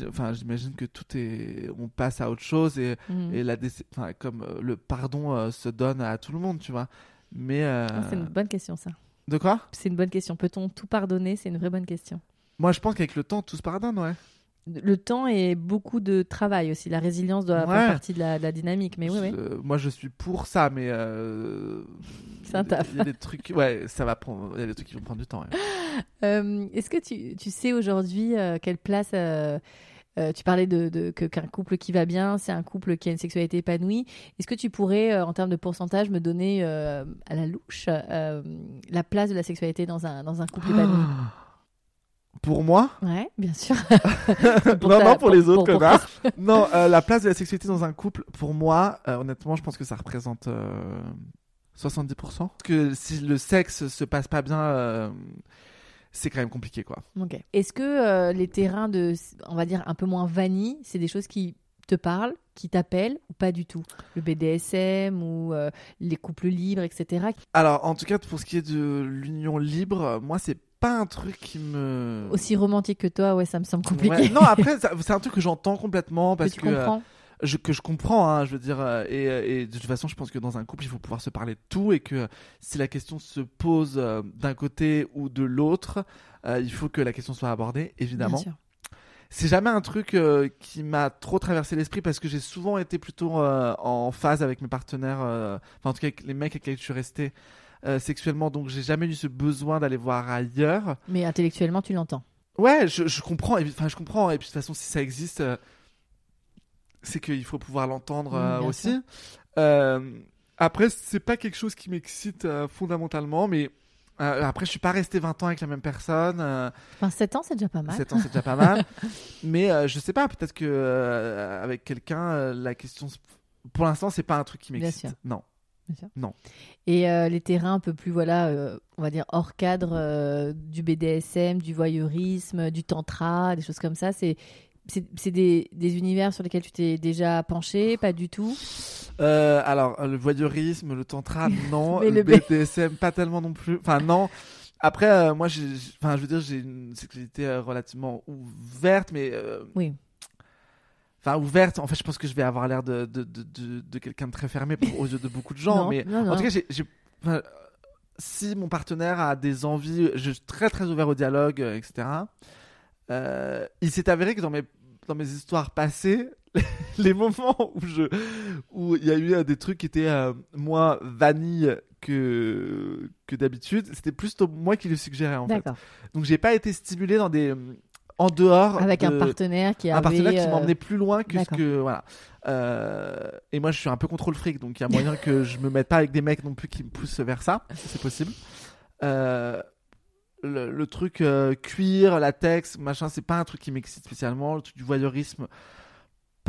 C: enfin, j'imagine que tout est, on passe à autre chose et,
B: Mhm.
C: et la déce- enfin, comme le pardon euh, se donne à tout le monde, tu vois. Mais euh,
B: Ah, c'est une bonne question, ça.
C: de quoi?
B: C'est une bonne question. Peut-on tout pardonner? C'est une vraie bonne question.
C: Moi, je pense qu'avec le temps, tout se pardonne, ouais.
B: Le temps et beaucoup de travail aussi. La résilience doit
C: Ouais.
B: faire partie de la, de la dynamique. Mais oui,
C: moi, je suis pour ça, mais euh,
B: C'est un taf.
C: Il y a des trucs, ouais, ça va prendre. Il y a des trucs qui vont prendre du temps. ouais.
B: Euh, Est-ce que tu, tu sais aujourd'hui euh, quelle place euh, tu parlais de, de- que qu'un couple qui va bien, c'est un couple qui a une sexualité épanouie. Est-ce que tu pourrais, euh, en termes de pourcentage, me donner euh, à la louche la place de la sexualité dans un dans un couple épanoui?
C: Pour moi?
B: Ouais, bien sûr.
C: Non,
B: ta-
C: non, pour les autres
B: pour- pour-
C: connards. non, la place de la sexualité dans un couple, pour moi, honnêtement, je pense que ça représente euh, 70%. Que si le sexe se passe pas bien, c'est quand même compliqué, quoi.
B: Est-ce que euh, les terrains de, on va dire, un peu moins vanille, c'est des choses qui te parlent, qui t'appellent ou pas du tout? Le BDSM ou euh, les couples libres, etc.
C: Alors, en tout cas, pour ce qui est de l'union libre, moi, c'est pas un truc qui me.
B: Aussi romantique que toi, ouais, ça me semble compliqué.
C: Ouais, Non, après, c'est un truc que j'entends complètement parce
B: que
C: que.
B: tu
C: euh,
B: comprends.
C: Je, que je comprends, hein, je veux dire, euh, et, euh, et de toute façon, je pense que dans un couple, il faut pouvoir se parler de tout et que si la question se pose euh, d'un côté ou de l'autre, euh, il faut que la question soit abordée, évidemment.
B: Bien sûr.
C: C'est jamais un truc euh, qui m'a trop traversé l'esprit parce que j'ai souvent été plutôt euh, en phase avec mes partenaires, euh, enfin en tout cas avec les mecs avec lesquels je suis resté sexuellement, donc j'ai jamais eu ce besoin d'aller voir ailleurs.
B: Mais intellectuellement, tu l'entends.
C: Ouais, je, je comprends. Enfin, je comprends. Et puis de toute façon, si ça existe, c'est qu'il faut pouvoir l'entendre
B: Mm,
C: euh,
B: bien
C: aussi. Euh, après, c'est pas quelque chose qui m'excite euh, fondamentalement, mais euh, après, je suis pas resté 20 ans avec la même personne.
B: Enfin, 7 ans, c'est déjà pas mal.
C: 7 ans, c'est déjà pas mal. mais je sais pas. Peut-être que avec quelqu'un, la question, pour l'instant, c'est pas un truc qui
B: Bien
C: m'excite.
B: sûr.
C: Non.
B: Et euh, les terrains un peu plus, voilà, euh, on va dire hors cadre euh, du BDSM, du voyeurisme, du tantra, des choses comme ça, c'est c'est des, des univers sur lesquels tu t'es déjà penché, pas du tout?
C: Euh, alors, le voyeurisme, le tantra, non. Le
B: le
C: BDSM, pas tellement non plus. Enfin, non. Après, euh, moi, enfin, je veux dire, j'ai une sexualité euh, relativement ouverte, mais.
B: Oui.
C: Enfin, ouverte. En fait, je pense que je vais avoir l'air de, de, de, de, de quelqu'un de très fermé pour- aux yeux de beaucoup de gens.
B: Non,
C: mais
B: non,
C: en tout cas, j'ai, si mon partenaire a des envies, je suis très très ouvert au dialogue, euh, etc. Euh, il s'est avéré que dans mes dans mes histoires passées, les moments où je où il y a eu euh, des trucs qui étaient euh, moins vanille que que d'habitude, c'était plus moi qui le suggérais en fait. Donc j'ai pas été stimulé dans des en dehors
B: Avec un partenaire qui
C: un
B: avait.
C: partenaire qui
B: euh,
C: m'emmenait plus loin que ce
B: d'accord.
C: que voilà. Euh, et moi, je suis un peu contrôle fric, donc il y a moyen que je me mette pas avec des mecs non plus qui me poussent vers ça. C'est possible. Euh, le, truc euh, cuir, latex, machin, c'est pas un truc qui m'excite spécialement. Le truc du voyeurisme,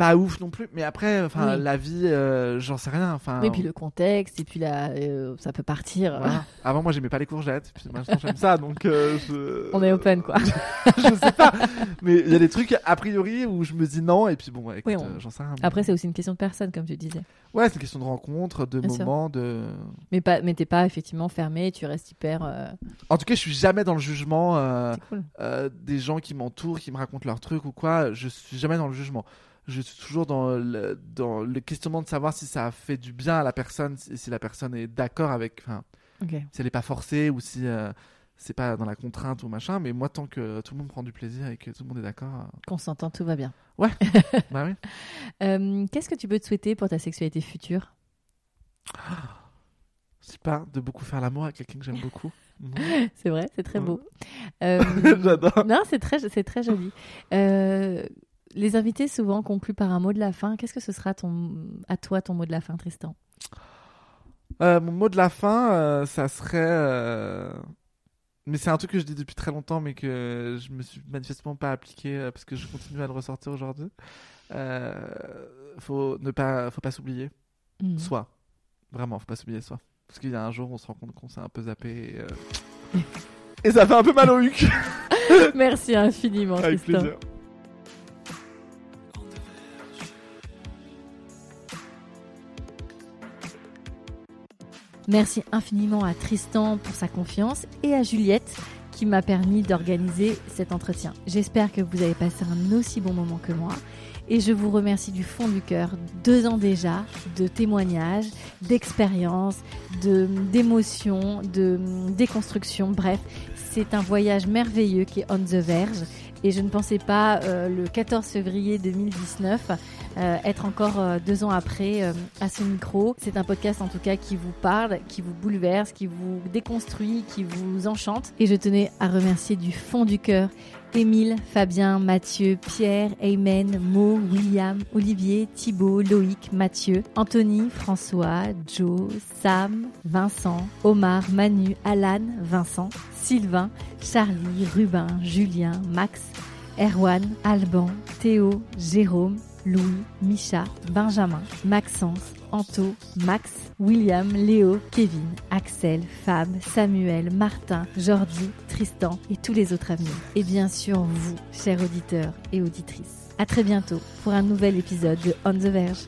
C: pas ouf non plus. Mais après, enfin,
B: Oui.
C: la vie, euh, j'en sais rien. Enfin,
B: Et puis le contexte, et puis là, euh, ça peut partir.
C: voilà. Avant, moi, j'aimais pas les courgettes, puis maintenant, j'aime ça, donc euh, je...
B: On est open, quoi.
C: je sais pas. Mais il y a des trucs a priori où je me dis non, et puis bon, ouais, écoute,
B: Oui, on-
C: j'en sais rien.
B: Après, c'est aussi une question de personne, comme tu disais.
C: Ouais, c'est une question de rencontre, de
B: Bien sûr.
C: moment, de.
B: Mais pas, mais t'es pas effectivement fermé, tu restes hyper.
C: En tout cas, je suis jamais dans le jugement
B: cool.
C: des gens qui m'entourent, qui me racontent leurs trucs ou quoi. Je suis jamais dans le jugement. Je suis toujours dans le, dans le questionnement de savoir si ça fait du bien à la personne, si, si la personne est d'accord avec. Enfin, si elle est pas forcée ou si euh, c'est pas dans la contrainte ou machin. Mais moi, tant que tout le monde prend du plaisir et que tout le monde est d'accord, euh,
B: Qu'on s'entend, tout va bien.
C: bah oui.
B: Euh, Qu'est-ce que tu peux te souhaiter pour ta sexualité future?
C: Sais pas, de beaucoup faire l'amour avec quelqu'un que j'aime beaucoup.
B: C'est vrai, c'est très
C: Ouais.
B: beau. Euh,
C: J'adore.
B: non, c'est très, c'est très joli. Euh, les invités souvent concluent par un mot de la fin. Qu'est-ce que ce sera ton, à toi ton mot de la fin, Tristan?
C: Euh, mon mot de la fin, euh, ça serait. euh, Mais c'est un truc que je dis depuis très longtemps, mais que je me suis manifestement pas appliqué parce que je continue à le ressortir aujourd'hui. Faut ne pas, faut pas s'oublier.
B: Mhm.
C: Soi, vraiment, faut pas s'oublier soi. Parce qu'il y a un jour, on se rend compte qu'on s'est un peu zappé. Et, et ça fait un peu mal au huc.
B: Merci infiniment,
C: Avec
B: Tristan.
C: plaisir.
B: Merci infiniment à Tristan pour sa confiance et à Juliette qui m'a permis d'organiser cet entretien. J'espère que vous avez passé un aussi bon moment que moi et je vous remercie du fond du cœur. Deux ans déjà de témoignages, d'expériences, de d'émotions, de déconstruction. Bref, c'est un voyage merveilleux qui est on the verge et je ne pensais pas euh, le 14 février 2019 euh, être encore euh, deux ans après euh, à ce micro. C'est un podcast en tout cas qui vous parle, qui vous bouleverse, qui vous déconstruit, qui vous enchante. Et je tenais à remercier du fond du cœur Émile, Fabien, Mathieu, Pierre, Aymen, Mo, William, Olivier, Thibault, Loïc, Mathieu, Anthony, François, Joe, Sam, Vincent, Omar, Manu, Alan, Vincent, Sylvain, Charlie, Rubin, Julien, Max, Erwan, Alban, Théo, Jérôme, Louis, Micha, Benjamin, Maxence, Anto, Max, William, Léo, Kevin, Axel, Fab, Samuel, Martin, Jordi, Tristan et tous les autres amis. Et bien sûr vous, chers auditeurs et auditrices. À très bientôt pour un nouvel épisode de On the Verge.